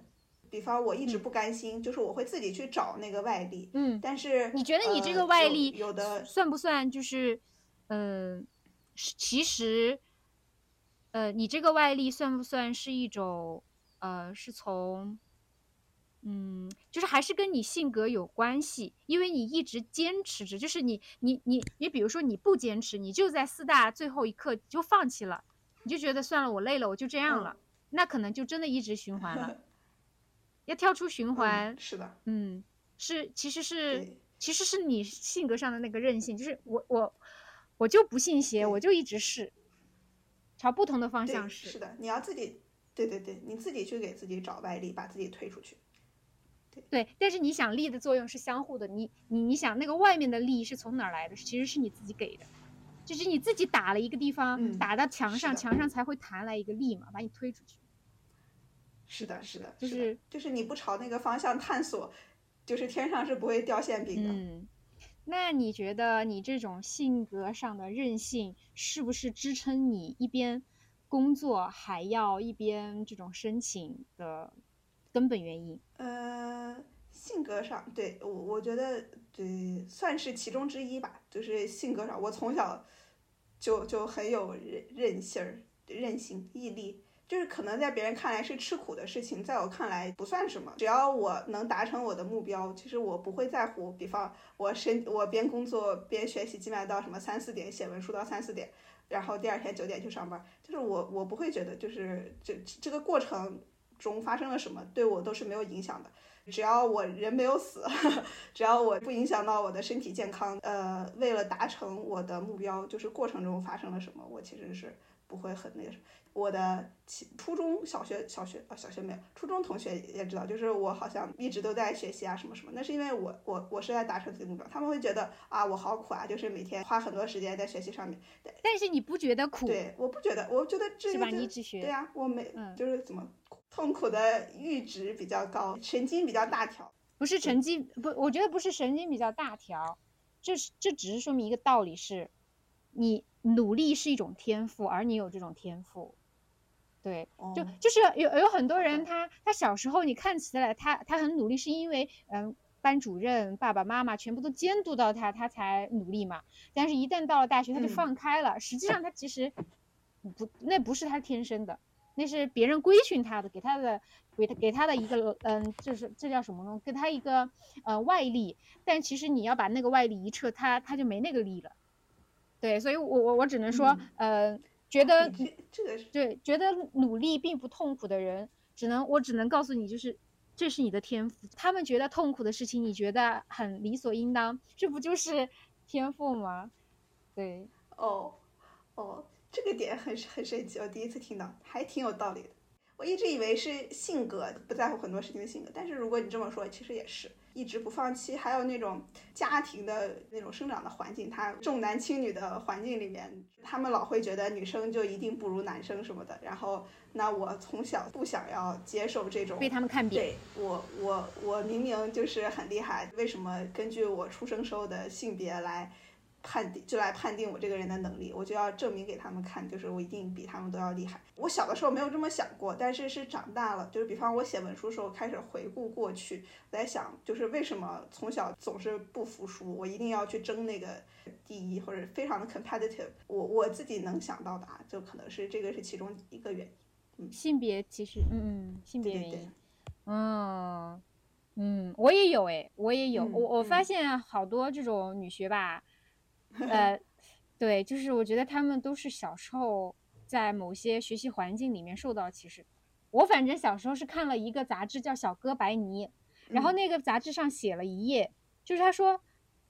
比方我一直不甘心，就是我会自己去找那个外力。嗯，但是你觉得你这个外力有的算不算？就是，嗯，其实，呃，你这个外力算不算是一种，呃，是从，嗯，就是还是跟你性格有关系，因为你一直坚持着，就是你你你你，比如说你不坚持，你就在四大最后一刻就放弃了，你就觉得算了，我累了，我就这样了，那可能就真的一直循环了。要跳出循环，是的，嗯，是，其实是，其实是你性格上的那个韧性，就是我我我就不信邪，我就一直试，朝不同的方向试。是的，你要自己，对对对，你自己去给自己找外力，把自己推出去。对对，但是你想力的作用是相互的，你你你想那个外面的力是从哪儿来的？其实是你自己给的，就是你自己打了一个地方，打到墙上，墙上才会弹来一个力嘛，把你推出去。是的，是的，就是就是你不朝那个方向探索，就是天上是不会掉馅饼的。嗯，那你觉得你这种性格上的韧性，是不是支撑你一边工作还要一边这种申请的根本原因？呃，性格上，对我我觉得对算是其中之一吧。就是性格上，我从小就就很有韧韧性儿、韧性、毅力。就是可能在别人看来是吃苦的事情，在我看来不算什么。只要我能达成我的目标，其实我不会在乎。比方我身我边工作边学习，基本上到什么三四点写文书到三四点，然后第二天九点去上班。就是我我不会觉得就是这这个过程中发生了什么对我都是没有影响的。只要我人没有死，只要我不影响到我的身体健康，呃，为了达成我的目标，就是过程中发生了什么，我其实是不会很那个什么。我的初中小学小学啊小学没有，初中同学也知道，就是我好像一直都在学习啊什么什么，那是因为我我我是在达成自己目标，他们会觉得啊我好苦啊，就是每天花很多时间在学习上面。但是你不觉得苦？对，我不觉得，我觉得这个对呀，我没就是怎么痛苦的阈值比较高，神经比较大条。不是神经不，我觉得不是神经比较大条，这是这只是说明一个道理是，你努力是一种天赋，而你有这种天赋。对，就就是有有很多人，他他小时候你看起来他他很努力，是因为嗯班主任、爸爸妈妈全部都监督到他，他才努力嘛。但是，一旦到了大学，他就放开了。实际上，他其实不，那不是他天生的，那是别人规训他的，给他的给他给他的一个嗯，这是这叫什么呢？给他一个呃外力。但其实你要把那个外力一撤，他他就没那个力了。对，所以我我我只能说，呃。觉得这个对，觉得努力并不痛苦的人，只能我只能告诉你，就是这是你的天赋。他们觉得痛苦的事情，你觉得很理所应当，这不就是天赋吗？对，哦，哦，这个点很很神奇，我第一次听到，还挺有道理的。我一直以为是性格不在乎很多事情的性格，但是如果你这么说，其实也是。一直不放弃，还有那种家庭的那种生长的环境，他重男轻女的环境里面，他们老会觉得女生就一定不如男生什么的。然后，那我从小不想要接受这种被他们看扁。对我，我，我明明就是很厉害，为什么根据我出生时候的性别来？判定就来判定我这个人的能力，我就要证明给他们看，就是我一定比他们都要厉害。我小的时候没有这么想过，但是是长大了，就是比方我写文书时候开始回顾过去，我在想，就是为什么从小总是不服输，我一定要去争那个第一，或者非常的 competitive。我我自己能想到的啊，就可能是这个是其中一个原因。嗯，性别其实，嗯嗯，性别原因，嗯嗯，我也有哎，我也有，我我发现好多这种女学霸。呃，对，就是我觉得他们都是小时候在某些学习环境里面受到歧视。我反正小时候是看了一个杂志叫《小哥白尼》，然后那个杂志上写了一页，就是他说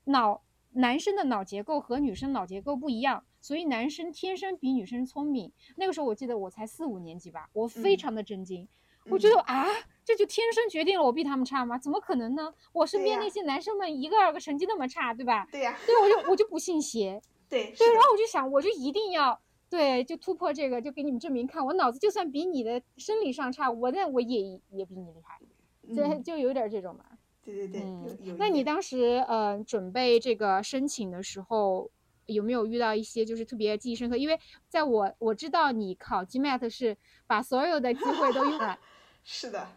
脑男生的脑结构和女生脑结构不一样，所以男生天生比女生聪明。那个时候我记得我才四五年级吧，我非常的震惊，我觉得啊，这就天生决定了我比他们差吗？怎么可能呢？我身边那些男生们一个二个成绩那么差，对吧？对呀，对，我就我就不信邪。对对，然后我就想，我就一定要对，就突破这个，就给你们证明看，我脑子就算比你的生理上差，我那我也也比你厉害，就就有点这种嘛。对对对，嗯有有。那你当时呃准备这个申请的时候，有没有遇到一些就是特别记忆深刻？因为在我我知道你考 GMAT 是把所有的机会都用了。是的，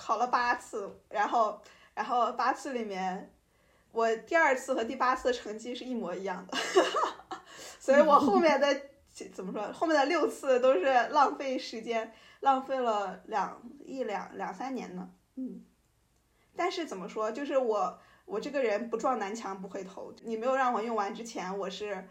考了八次，然后然后八次里面，我第二次和第八次的成绩是一模一样的，所以我后面的怎么说？后面的六次都是浪费时间，浪费了两一两两三年呢。嗯，但是怎么说？就是我我这个人不撞南墙不回头，你没有让我用完之前，我是。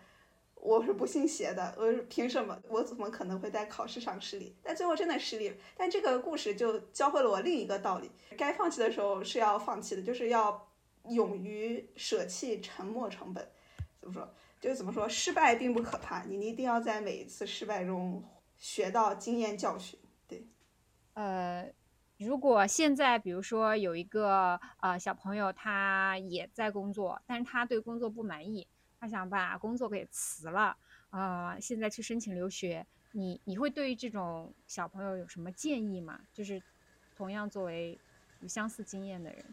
我是不信邪的，我凭什么？我怎么可能会在考试上失利？但最后真的失利了。但这个故事就教会了我另一个道理：该放弃的时候是要放弃的，就是要勇于舍弃沉没成本。怎么说？就是怎么说？失败并不可怕，你一定要在每一次失败中学到经验教训。对，呃，如果现在比如说有一个呃小朋友，他也在工作，但是他对工作不满意。他想把工作给辞了，啊，现在去申请留学，你你会对于这种小朋友有什么建议吗？就是同样作为有相似经验的人，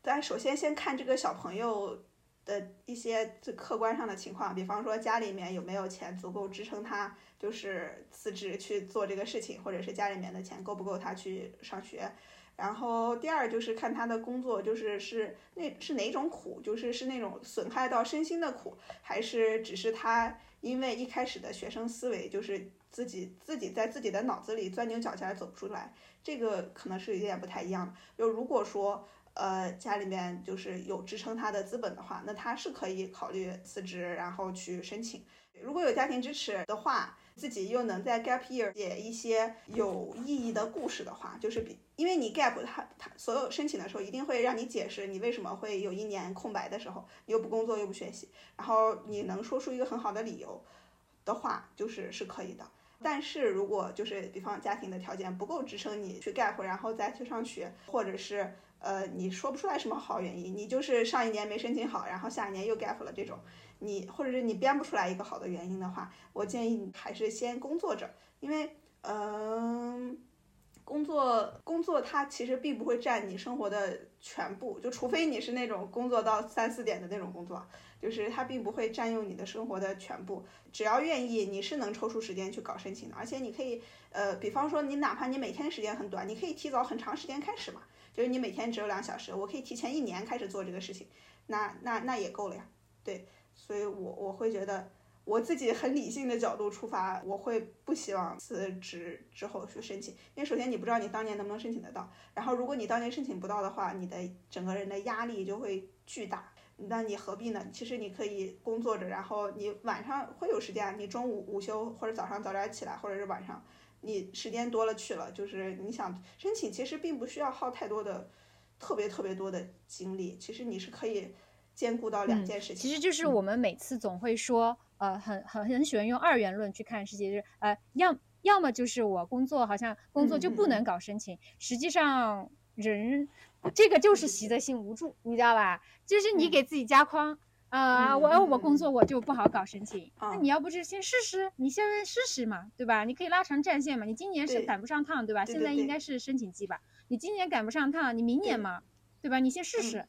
但首先先看这个小朋友的一些最客观上的情况，比方说家里面有没有钱足够支撑他就是辞职去做这个事情，或者是家里面的钱够不够他去上学。然后第二就是看他的工作，就是是那是哪种苦，就是是那种损害到身心的苦，还是只是他因为一开始的学生思维，就是自己自己在自己的脑子里钻牛角尖走不出来，这个可能是有点不太一样的。就如果说呃家里面就是有支撑他的资本的话，那他是可以考虑辞职，然后去申请。如果有家庭支持的话。自己又能在 gap year 写一些有意义的故事的话，就是比因为你 gap 它它所有申请的时候一定会让你解释你为什么会有一年空白的时候，又不工作又不学习，然后你能说出一个很好的理由的话，就是是可以的。但是如果就是比方家庭的条件不够支撑你去 gap，然后再去上学，或者是呃你说不出来什么好原因，你就是上一年没申请好，然后下一年又 gap 了这种。你或者是你编不出来一个好的原因的话，我建议你还是先工作着，因为，嗯，工作工作它其实并不会占你生活的全部，就除非你是那种工作到三四点的那种工作，就是它并不会占用你的生活的全部。只要愿意，你是能抽出时间去搞申请的，而且你可以，呃，比方说你哪怕你每天时间很短，你可以提早很长时间开始嘛，就是你每天只有两小时，我可以提前一年开始做这个事情，那那那也够了呀，对。所以，我我会觉得，我自己很理性的角度出发，我会不希望辞职之后去申请，因为首先你不知道你当年能不能申请得到，然后如果你当年申请不到的话，你的整个人的压力就会巨大，那你何必呢？其实你可以工作着，然后你晚上会有时间，你中午午休或者早上早点起来，或者是晚上你时间多了去了，就是你想申请，其实并不需要耗太多的，特别特别多的精力，其实你是可以。兼顾到两件事情，其实就是我们每次总会说，呃，很很很喜欢用二元论去看世界，就是呃，要要么就是我工作好像工作就不能搞申请，实际上人这个就是习得性无助，你知道吧？就是你给自己加框啊，我我工作我就不好搞申请，那你要不是先试试，你先试试嘛，对吧？你可以拉长战线嘛，你今年是赶不上趟，对吧？现在应该是申请季吧，你今年赶不上趟，你明年嘛，对吧？你先试试。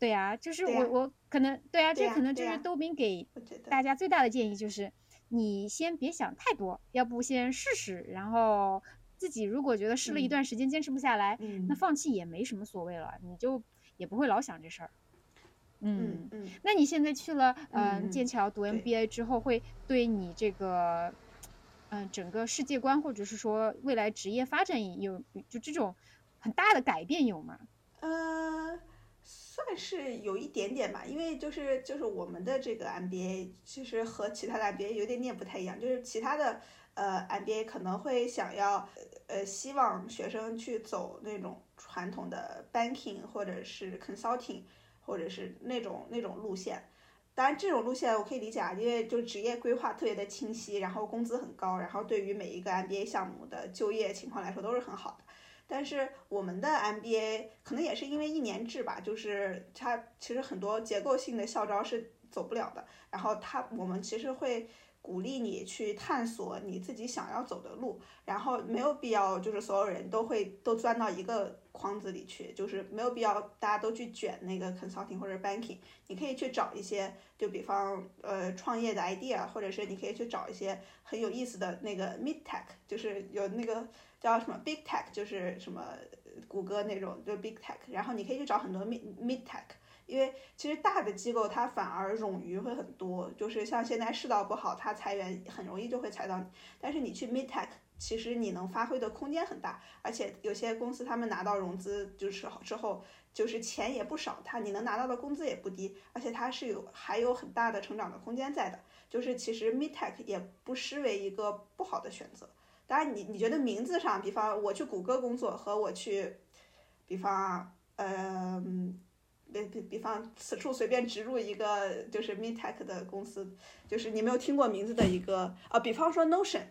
对啊，就是我我可能对啊，这可能就是豆兵给大家最大的建议就是，你先别想太多，要不先试试，然后自己如果觉得试了一段时间坚持不下来，那放弃也没什么所谓了，你就也不会老想这事儿。嗯嗯，那你现在去了嗯剑桥读 MBA 之后，会对你这个嗯整个世界观或者是说未来职业发展有就这种很大的改变有吗？呃。算是有一点点吧，因为就是就是我们的这个 MBA 其实和其他的 MBA 有点点不太一样，就是其他的呃 MBA 可能会想要呃希望学生去走那种传统的 banking 或者是 consulting 或者是那种那种路线。当然，这种路线我可以理解啊，因为就职业规划特别的清晰，然后工资很高，然后对于每一个 MBA 项目的就业情况来说都是很好的。但是我们的 MBA 可能也是因为一年制吧，就是它其实很多结构性的校招是走不了的。然后它我们其实会鼓励你去探索你自己想要走的路，然后没有必要就是所有人都会都钻到一个框子里去，就是没有必要大家都去卷那个 consulting 或者 banking。你可以去找一些，就比方呃创业的 idea，或者是你可以去找一些很有意思的那个 mid tech，就是有那个。叫什么 big tech，就是什么谷歌那种，就 big tech。然后你可以去找很多 mid mid tech，因为其实大的机构它反而冗余会很多，就是像现在世道不好，它裁员很容易就会裁到你。但是你去 mid tech，其实你能发挥的空间很大，而且有些公司他们拿到融资就是之后，就是钱也不少，他你能拿到的工资也不低，而且它是有还有很大的成长的空间在的。就是其实 mid tech 也不失为一个不好的选择。当然，你你觉得名字上，比方我去谷歌工作和我去，比方，呃，比比比方此处随便植入一个就是 MeTech 的公司，就是你没有听过名字的一个啊，比方说 Notion，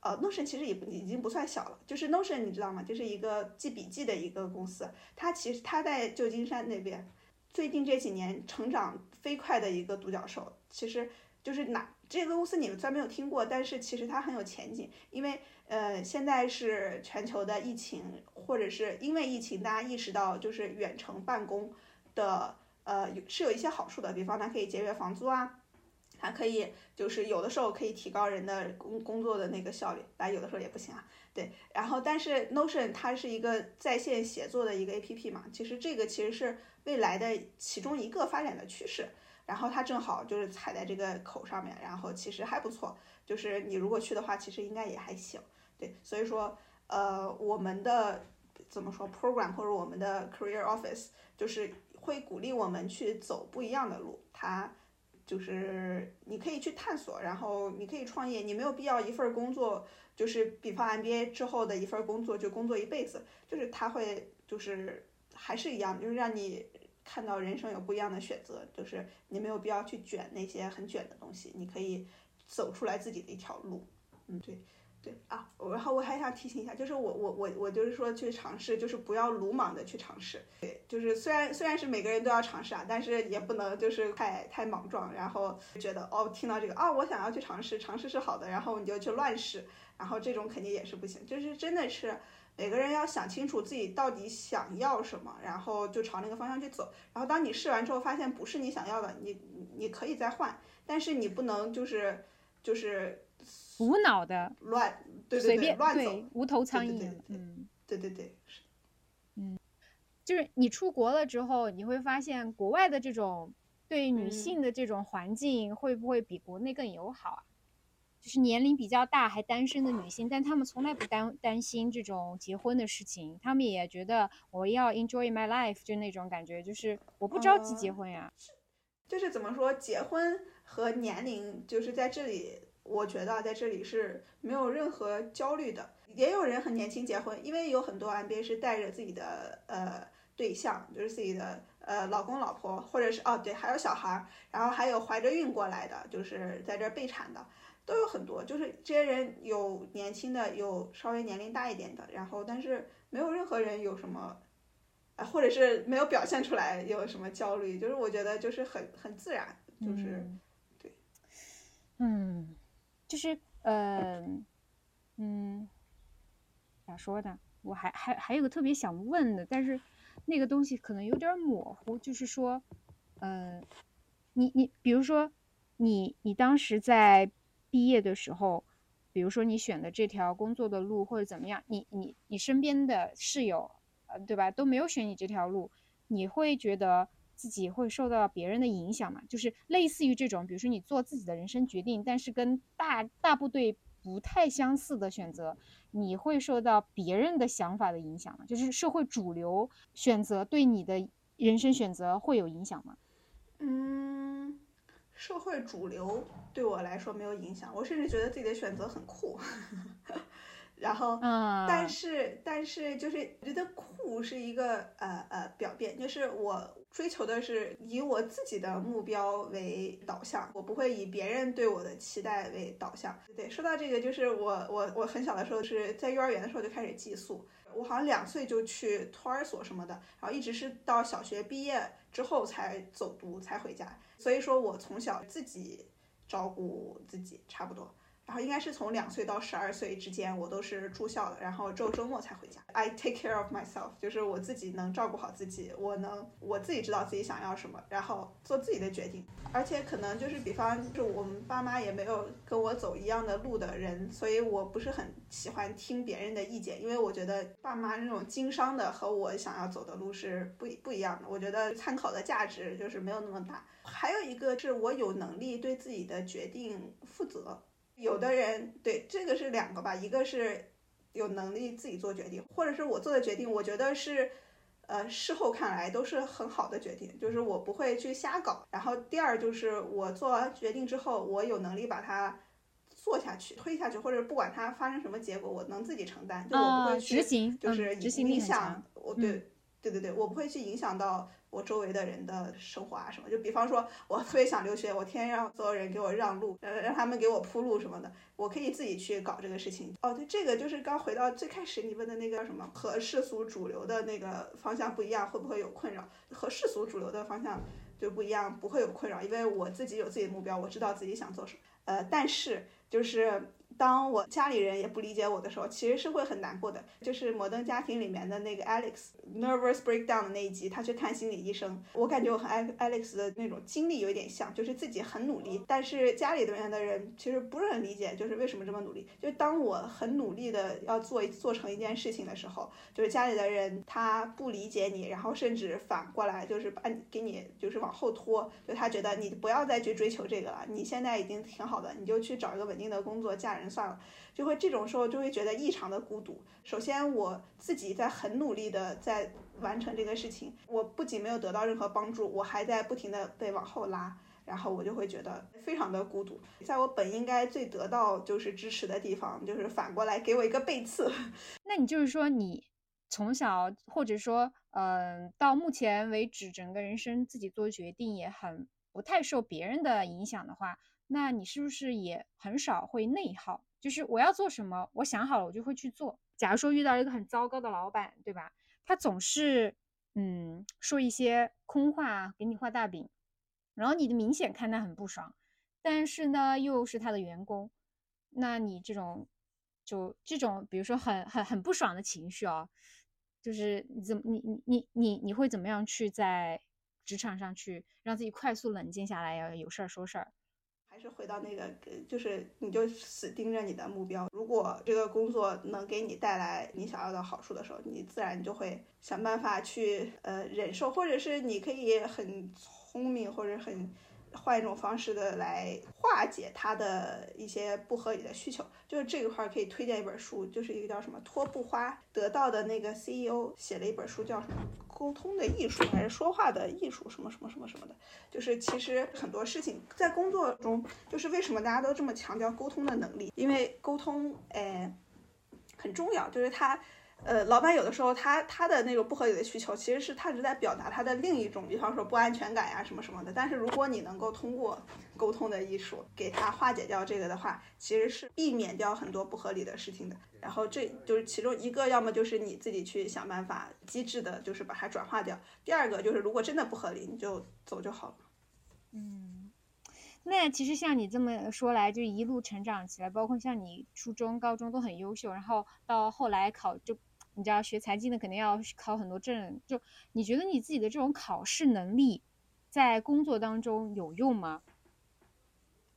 呃，Notion 其实也已经不算小了，就是 Notion 你知道吗？就是一个记笔记的一个公司，它其实它在旧金山那边，最近这几年成长飞快的一个独角兽，其实。就是哪这个公司你们虽然没有听过，但是其实它很有前景，因为呃现在是全球的疫情，或者是因为疫情，大家意识到就是远程办公的呃有是有一些好处的，比方它可以节约房租啊，它可以就是有的时候可以提高人的工工作的那个效率，但有的时候也不行啊。对，然后但是 Notion 它是一个在线写作的一个 APP 嘛，其实这个其实是未来的其中一个发展的趋势。然后它正好就是踩在这个口上面，然后其实还不错。就是你如果去的话，其实应该也还行。对，所以说，呃，我们的怎么说 program 或者我们的 career office 就是会鼓励我们去走不一样的路。它就是你可以去探索，然后你可以创业，你没有必要一份工作，就是比方 MBA 之后的一份工作就工作一辈子。就是它会就是还是一样，就是让你。看到人生有不一样的选择，就是你没有必要去卷那些很卷的东西，你可以走出来自己的一条路。嗯，对，对啊。然后我还想提醒一下，就是我我我我就是说去尝试，就是不要鲁莽的去尝试。对，就是虽然虽然是每个人都要尝试啊，但是也不能就是太太莽撞，然后觉得哦听到这个啊我想要去尝试，尝试是好的，然后你就去乱试，然后这种肯定也是不行。就是真的是。每个人要想清楚自己到底想要什么，然后就朝那个方向去走。然后当你试完之后发现不是你想要的，你你可以再换，但是你不能就是就是无脑的乱，对对对，乱走，无头苍蝇。嗯，对对对，是，嗯，就是你出国了之后，你会发现国外的这种对女性的这种环境会不会比国内更友好啊？就是年龄比较大还单身的女性，但她们从来不担担心这种结婚的事情，她们也觉得我要 enjoy my life，就那种感觉，就是我不着急结婚呀。就是怎么说，结婚和年龄就是在这里，我觉得在这里是没有任何焦虑的。也有人很年轻结婚，因为有很多 MBA 是带着自己的呃对象，就是自己的呃老公老婆，或者是哦对，还有小孩，然后还有怀着孕过来的，就是在这备产的。都有很多，就是这些人有年轻的，有稍微年龄大一点的，然后但是没有任何人有什么，啊，或者是没有表现出来有什么焦虑，就是我觉得就是很很自然，就是对，嗯，就是呃，嗯，咋说呢？我还还还有个特别想问的，但是那个东西可能有点模糊，就是说，呃，你你比如说你你当时在。毕业的时候，比如说你选的这条工作的路或者怎么样，你你你身边的室友，呃，对吧，都没有选你这条路，你会觉得自己会受到别人的影响吗？就是类似于这种，比如说你做自己的人生决定，但是跟大大部队不太相似的选择，你会受到别人的想法的影响吗？就是社会主流选择对你的人生选择会有影响吗？嗯，社会主流对我来说没有影响，我甚至觉得自己的选择很酷。然后，嗯，但是，但是，就是我觉得酷是一个呃呃表变，就是我追求的是以我自己的目标为导向，我不会以别人对我的期待为导向。对，说到这个，就是我我我很小的时候是在幼儿园的时候就开始寄宿，我好像两岁就去托儿所什么的，然后一直是到小学毕业之后才走读才回家，所以说我从小自己照顾自己，差不多。然后应该是从两岁到十二岁之间，我都是住校的，然后只有周末才回家。I take care of myself，就是我自己能照顾好自己，我能我自己知道自己想要什么，然后做自己的决定。而且可能就是比方，就我们爸妈也没有跟我走一样的路的人，所以我不是很喜欢听别人的意见，因为我觉得爸妈那种经商的和我想要走的路是不不一样的。我觉得参考的价值就是没有那么大。还有一个是我有能力对自己的决定负责。有的人对这个是两个吧，一个是有能力自己做决定，或者是我做的决定，我觉得是，呃，事后看来都是很好的决定，就是我不会去瞎搞。然后第二就是我做完决定之后，我有能力把它做下去、推下去，或者不管它发生什么结果，我能自己承担，就我不会去执行，就是执行力影响。我对对对对，我不会去影响到。我周围的人的生活啊什么，就比方说，我特别想留学，我天天让所有人给我让路，呃，让他们给我铺路什么的，我可以自己去搞这个事情。哦，对，这个就是刚回到最开始你问的那个什么，和世俗主流的那个方向不一样，会不会有困扰？和世俗主流的方向就不一样，不会有困扰，因为我自己有自己的目标，我知道自己想做什么。呃，但是就是。当我家里人也不理解我的时候，其实是会很难过的。就是《摩登家庭》里面的那个 Alex nervous breakdown 的那一集，他去看心理医生。我感觉我和 Alex 的那种经历有一点像，就是自己很努力，但是家里面的人其实不是很理解，就是为什么这么努力。就当我很努力的要做做成一件事情的时候，就是家里的人他不理解你，然后甚至反过来就是把你给你就是往后拖，就他觉得你不要再去追求这个了，你现在已经挺好的，你就去找一个稳定的工作，嫁人。算了，就会这种时候就会觉得异常的孤独。首先，我自己在很努力的在完成这个事情，我不仅没有得到任何帮助，我还在不停的被往后拉，然后我就会觉得非常的孤独。在我本应该最得到就是支持的地方，就是反过来给我一个背刺。那你就是说，你从小或者说，嗯，到目前为止，整个人生自己做决定也很不太受别人的影响的话。那你是不是也很少会内耗？就是我要做什么，我想好了，我就会去做。假如说遇到一个很糟糕的老板，对吧？他总是嗯说一些空话，给你画大饼，然后你的明显看他很不爽，但是呢又是他的员工，那你这种就这种，比如说很很很不爽的情绪啊，就是你怎么你你你你你会怎么样去在职场上去让自己快速冷静下来，要有事儿说事儿？还是回到那个，就是你就死盯着你的目标。如果这个工作能给你带来你想要的好处的时候，你自然就会想办法去呃忍受，或者是你可以很聪明或者很。换一种方式的来化解他的一些不合理的需求，就是这个块可以推荐一本书，就是一个叫什么托布花得到的那个 CEO 写了一本书，叫什么沟通的艺术还是说话的艺术，什么什么什么什么的。就是其实很多事情在工作中，就是为什么大家都这么强调沟通的能力，因为沟通哎很重要，就是他。呃，老板有的时候他他的那种不合理的需求，其实是他是在表达他的另一种，比方说不安全感呀什么什么的。但是如果你能够通过沟通的艺术给他化解掉这个的话，其实是避免掉很多不合理的事情的。然后这就是其中一个，要么就是你自己去想办法机智的，就是把它转化掉。第二个就是如果真的不合理，你就走就好了。嗯，那其实像你这么说来，就一路成长起来，包括像你初中、高中都很优秀，然后到后来考就。你知道学财经的肯定要考很多证，就你觉得你自己的这种考试能力，在工作当中有用吗？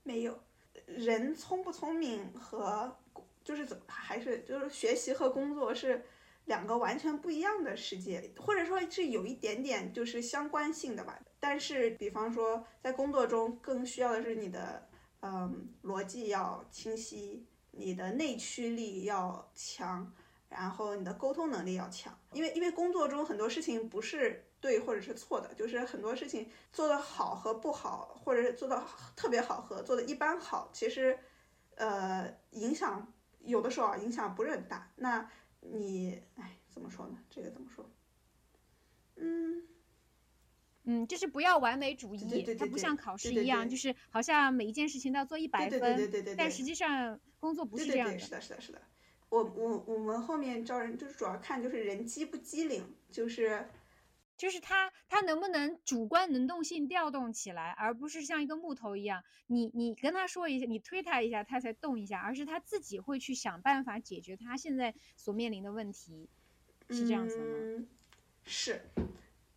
没有，人聪不聪明和就是怎么还是就是学习和工作是两个完全不一样的世界，或者说是有一点点就是相关性的吧。但是比方说在工作中更需要的是你的嗯逻辑要清晰，你的内驱力要强。然后你的沟通能力要强，因为因为工作中很多事情不是对或者是错的，就是很多事情做得好和不好，或者是做的特别好和做的一般好，其实呃影响有的时候啊影响不是很大。那你哎怎么说呢？这个怎么说？嗯。嗯，就是不要完美主义，对对对它不像考试一样，对就是好像每一件事情都要做一百分，对对对对对对但实际上工作不是这样对对对，是的，是的，是的。我我我们后面招人就是主要看就是人机不机灵，就是就是他他能不能主观能动性调动起来，而不是像一个木头一样，你你跟他说一下，你推他一下，他才动一下，而是他自己会去想办法解决他现在所面临的问题，是这样子的吗？嗯，是，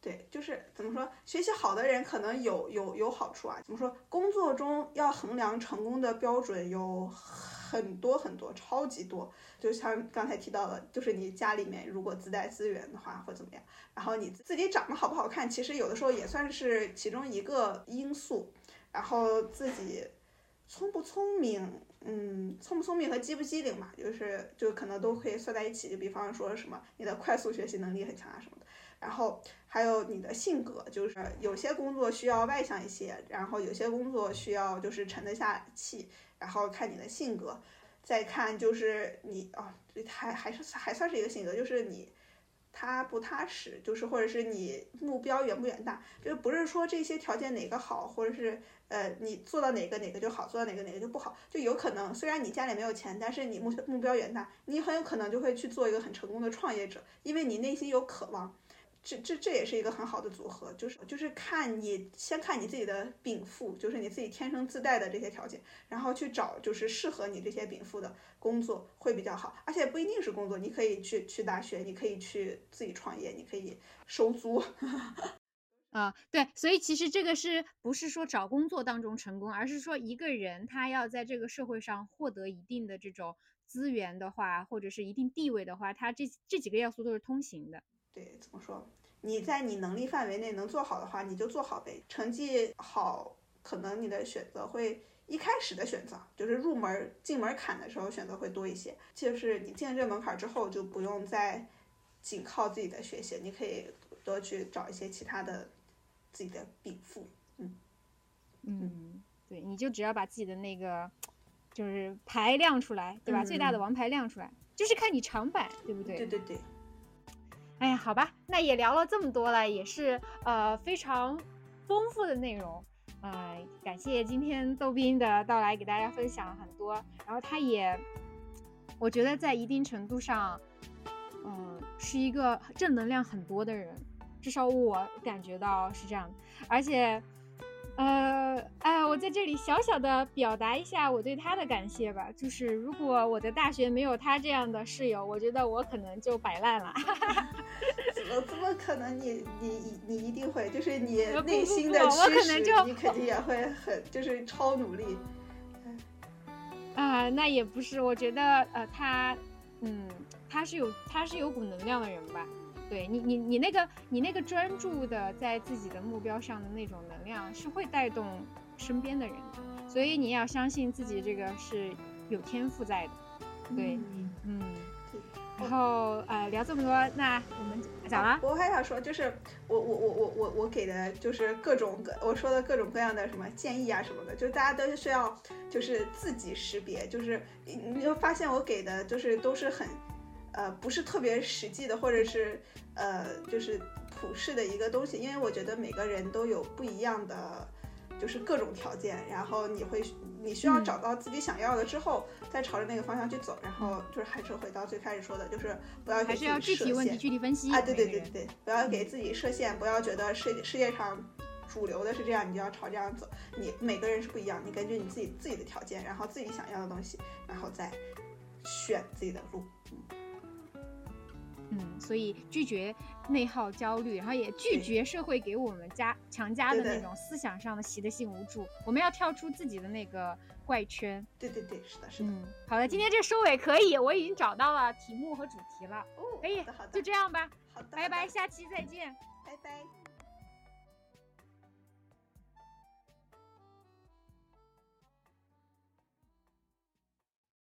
对，就是怎么说，学习好的人可能有有有好处啊。怎么说，工作中要衡量成功的标准有很多很多，超级多。就像刚才提到的，就是你家里面如果自带资源的话，或怎么样，然后你自己长得好不好看，其实有的时候也算是其中一个因素。然后自己聪不聪明，嗯，聪不聪明和机不机灵嘛，就是就可能都可以算在一起。就比方说什么你的快速学习能力很强啊什么的，然后还有你的性格，就是有些工作需要外向一些，然后有些工作需要就是沉得下气，然后看你的性格，再看就是你哦，这还还是还算是一个性格，就是你。踏不踏实，就是或者是你目标远不远大，就是不是说这些条件哪个好，或者是呃你做到哪个哪个就好，做到哪个哪个就不好，就有可能虽然你家里没有钱，但是你目目标远大，你很有可能就会去做一个很成功的创业者，因为你内心有渴望。这这这也是一个很好的组合，就是就是看你先看你自己的禀赋，就是你自己天生自带的这些条件，然后去找就是适合你这些禀赋的工作会比较好，而且不一定是工作，你可以去去大学，你可以去自己创业，你可以收租。啊，对，所以其实这个是不是说找工作当中成功，而是说一个人他要在这个社会上获得一定的这种资源的话，或者是一定地位的话，他这这几个要素都是通行的。对，怎么说？你在你能力范围内能做好的话，你就做好呗。成绩好，可能你的选择会一开始的选择就是入门进门槛的时候选择会多一些。就是你进了这门槛之后，就不用再仅靠自己的学习，你可以多去找一些其他的自己的禀赋。嗯嗯，对，你就只要把自己的那个就是牌亮出来，对吧？最大的嗯王牌亮出来，就是看你长板，对不对？对对对，哎呀，好吧，那也聊了这么多了，也是呃非常丰富的内容。呃，感谢今天豆斌的到来，给大家分享了很多。然后他也，我觉得在一定程度上，嗯、是一个正能量很多的人，至少我感觉到是这样。而且，呃，哎，我在这里小小的表达一下我对他的感谢吧。就是如果我的大学没有他这样的室友，我觉得我可能就摆烂了。怎么怎么可能你？你你一定会，就是你内心的驱使，你肯定也会很就是超努力。啊，那也不是，我觉得呃，他，嗯，他是有他是有股能量的人吧？对你你你那个你那个专注的在自己的目标上的那种能量，是会带动身边的人的，所以你要相信自己这个是有天赋在的，对，嗯嗯，然后呃聊这么多，那我们讲了？我还想说，就是我我我我我我给的就是各种各我说的各种各样的什么建议啊什么的，就是大家都是要就是自己识别，就是你你就发现我给的就是都是很呃不是特别实际的，或者是呃就是普世的一个东西，因为我觉得每个人都有不一样的。就是各种条件，然后你会，你需要嗯找到自己想要的之后，再朝着那个方向去走。然后就是还是回到最开始说的，就是不要给还是要自己设具体问题限具体分析啊，对对对对，不要给自己设限，不要觉得世世界上主流的是这样，你就要朝这样走。你每个人是不一样，你根据你自己自己的条件，然后自己想要的东西，然后再选自己的路。嗯，所以拒绝内耗、焦虑，然后也拒绝社会给我们加强加的那种思想上的习得性无助。我们要跳出自己的那个怪圈。对对对，是的，是的。嗯，好的，今天这收尾可以，我已经找到了题目和主题了，哦，可以好的好的，就这样吧，好的，拜拜，下期再见。拜拜。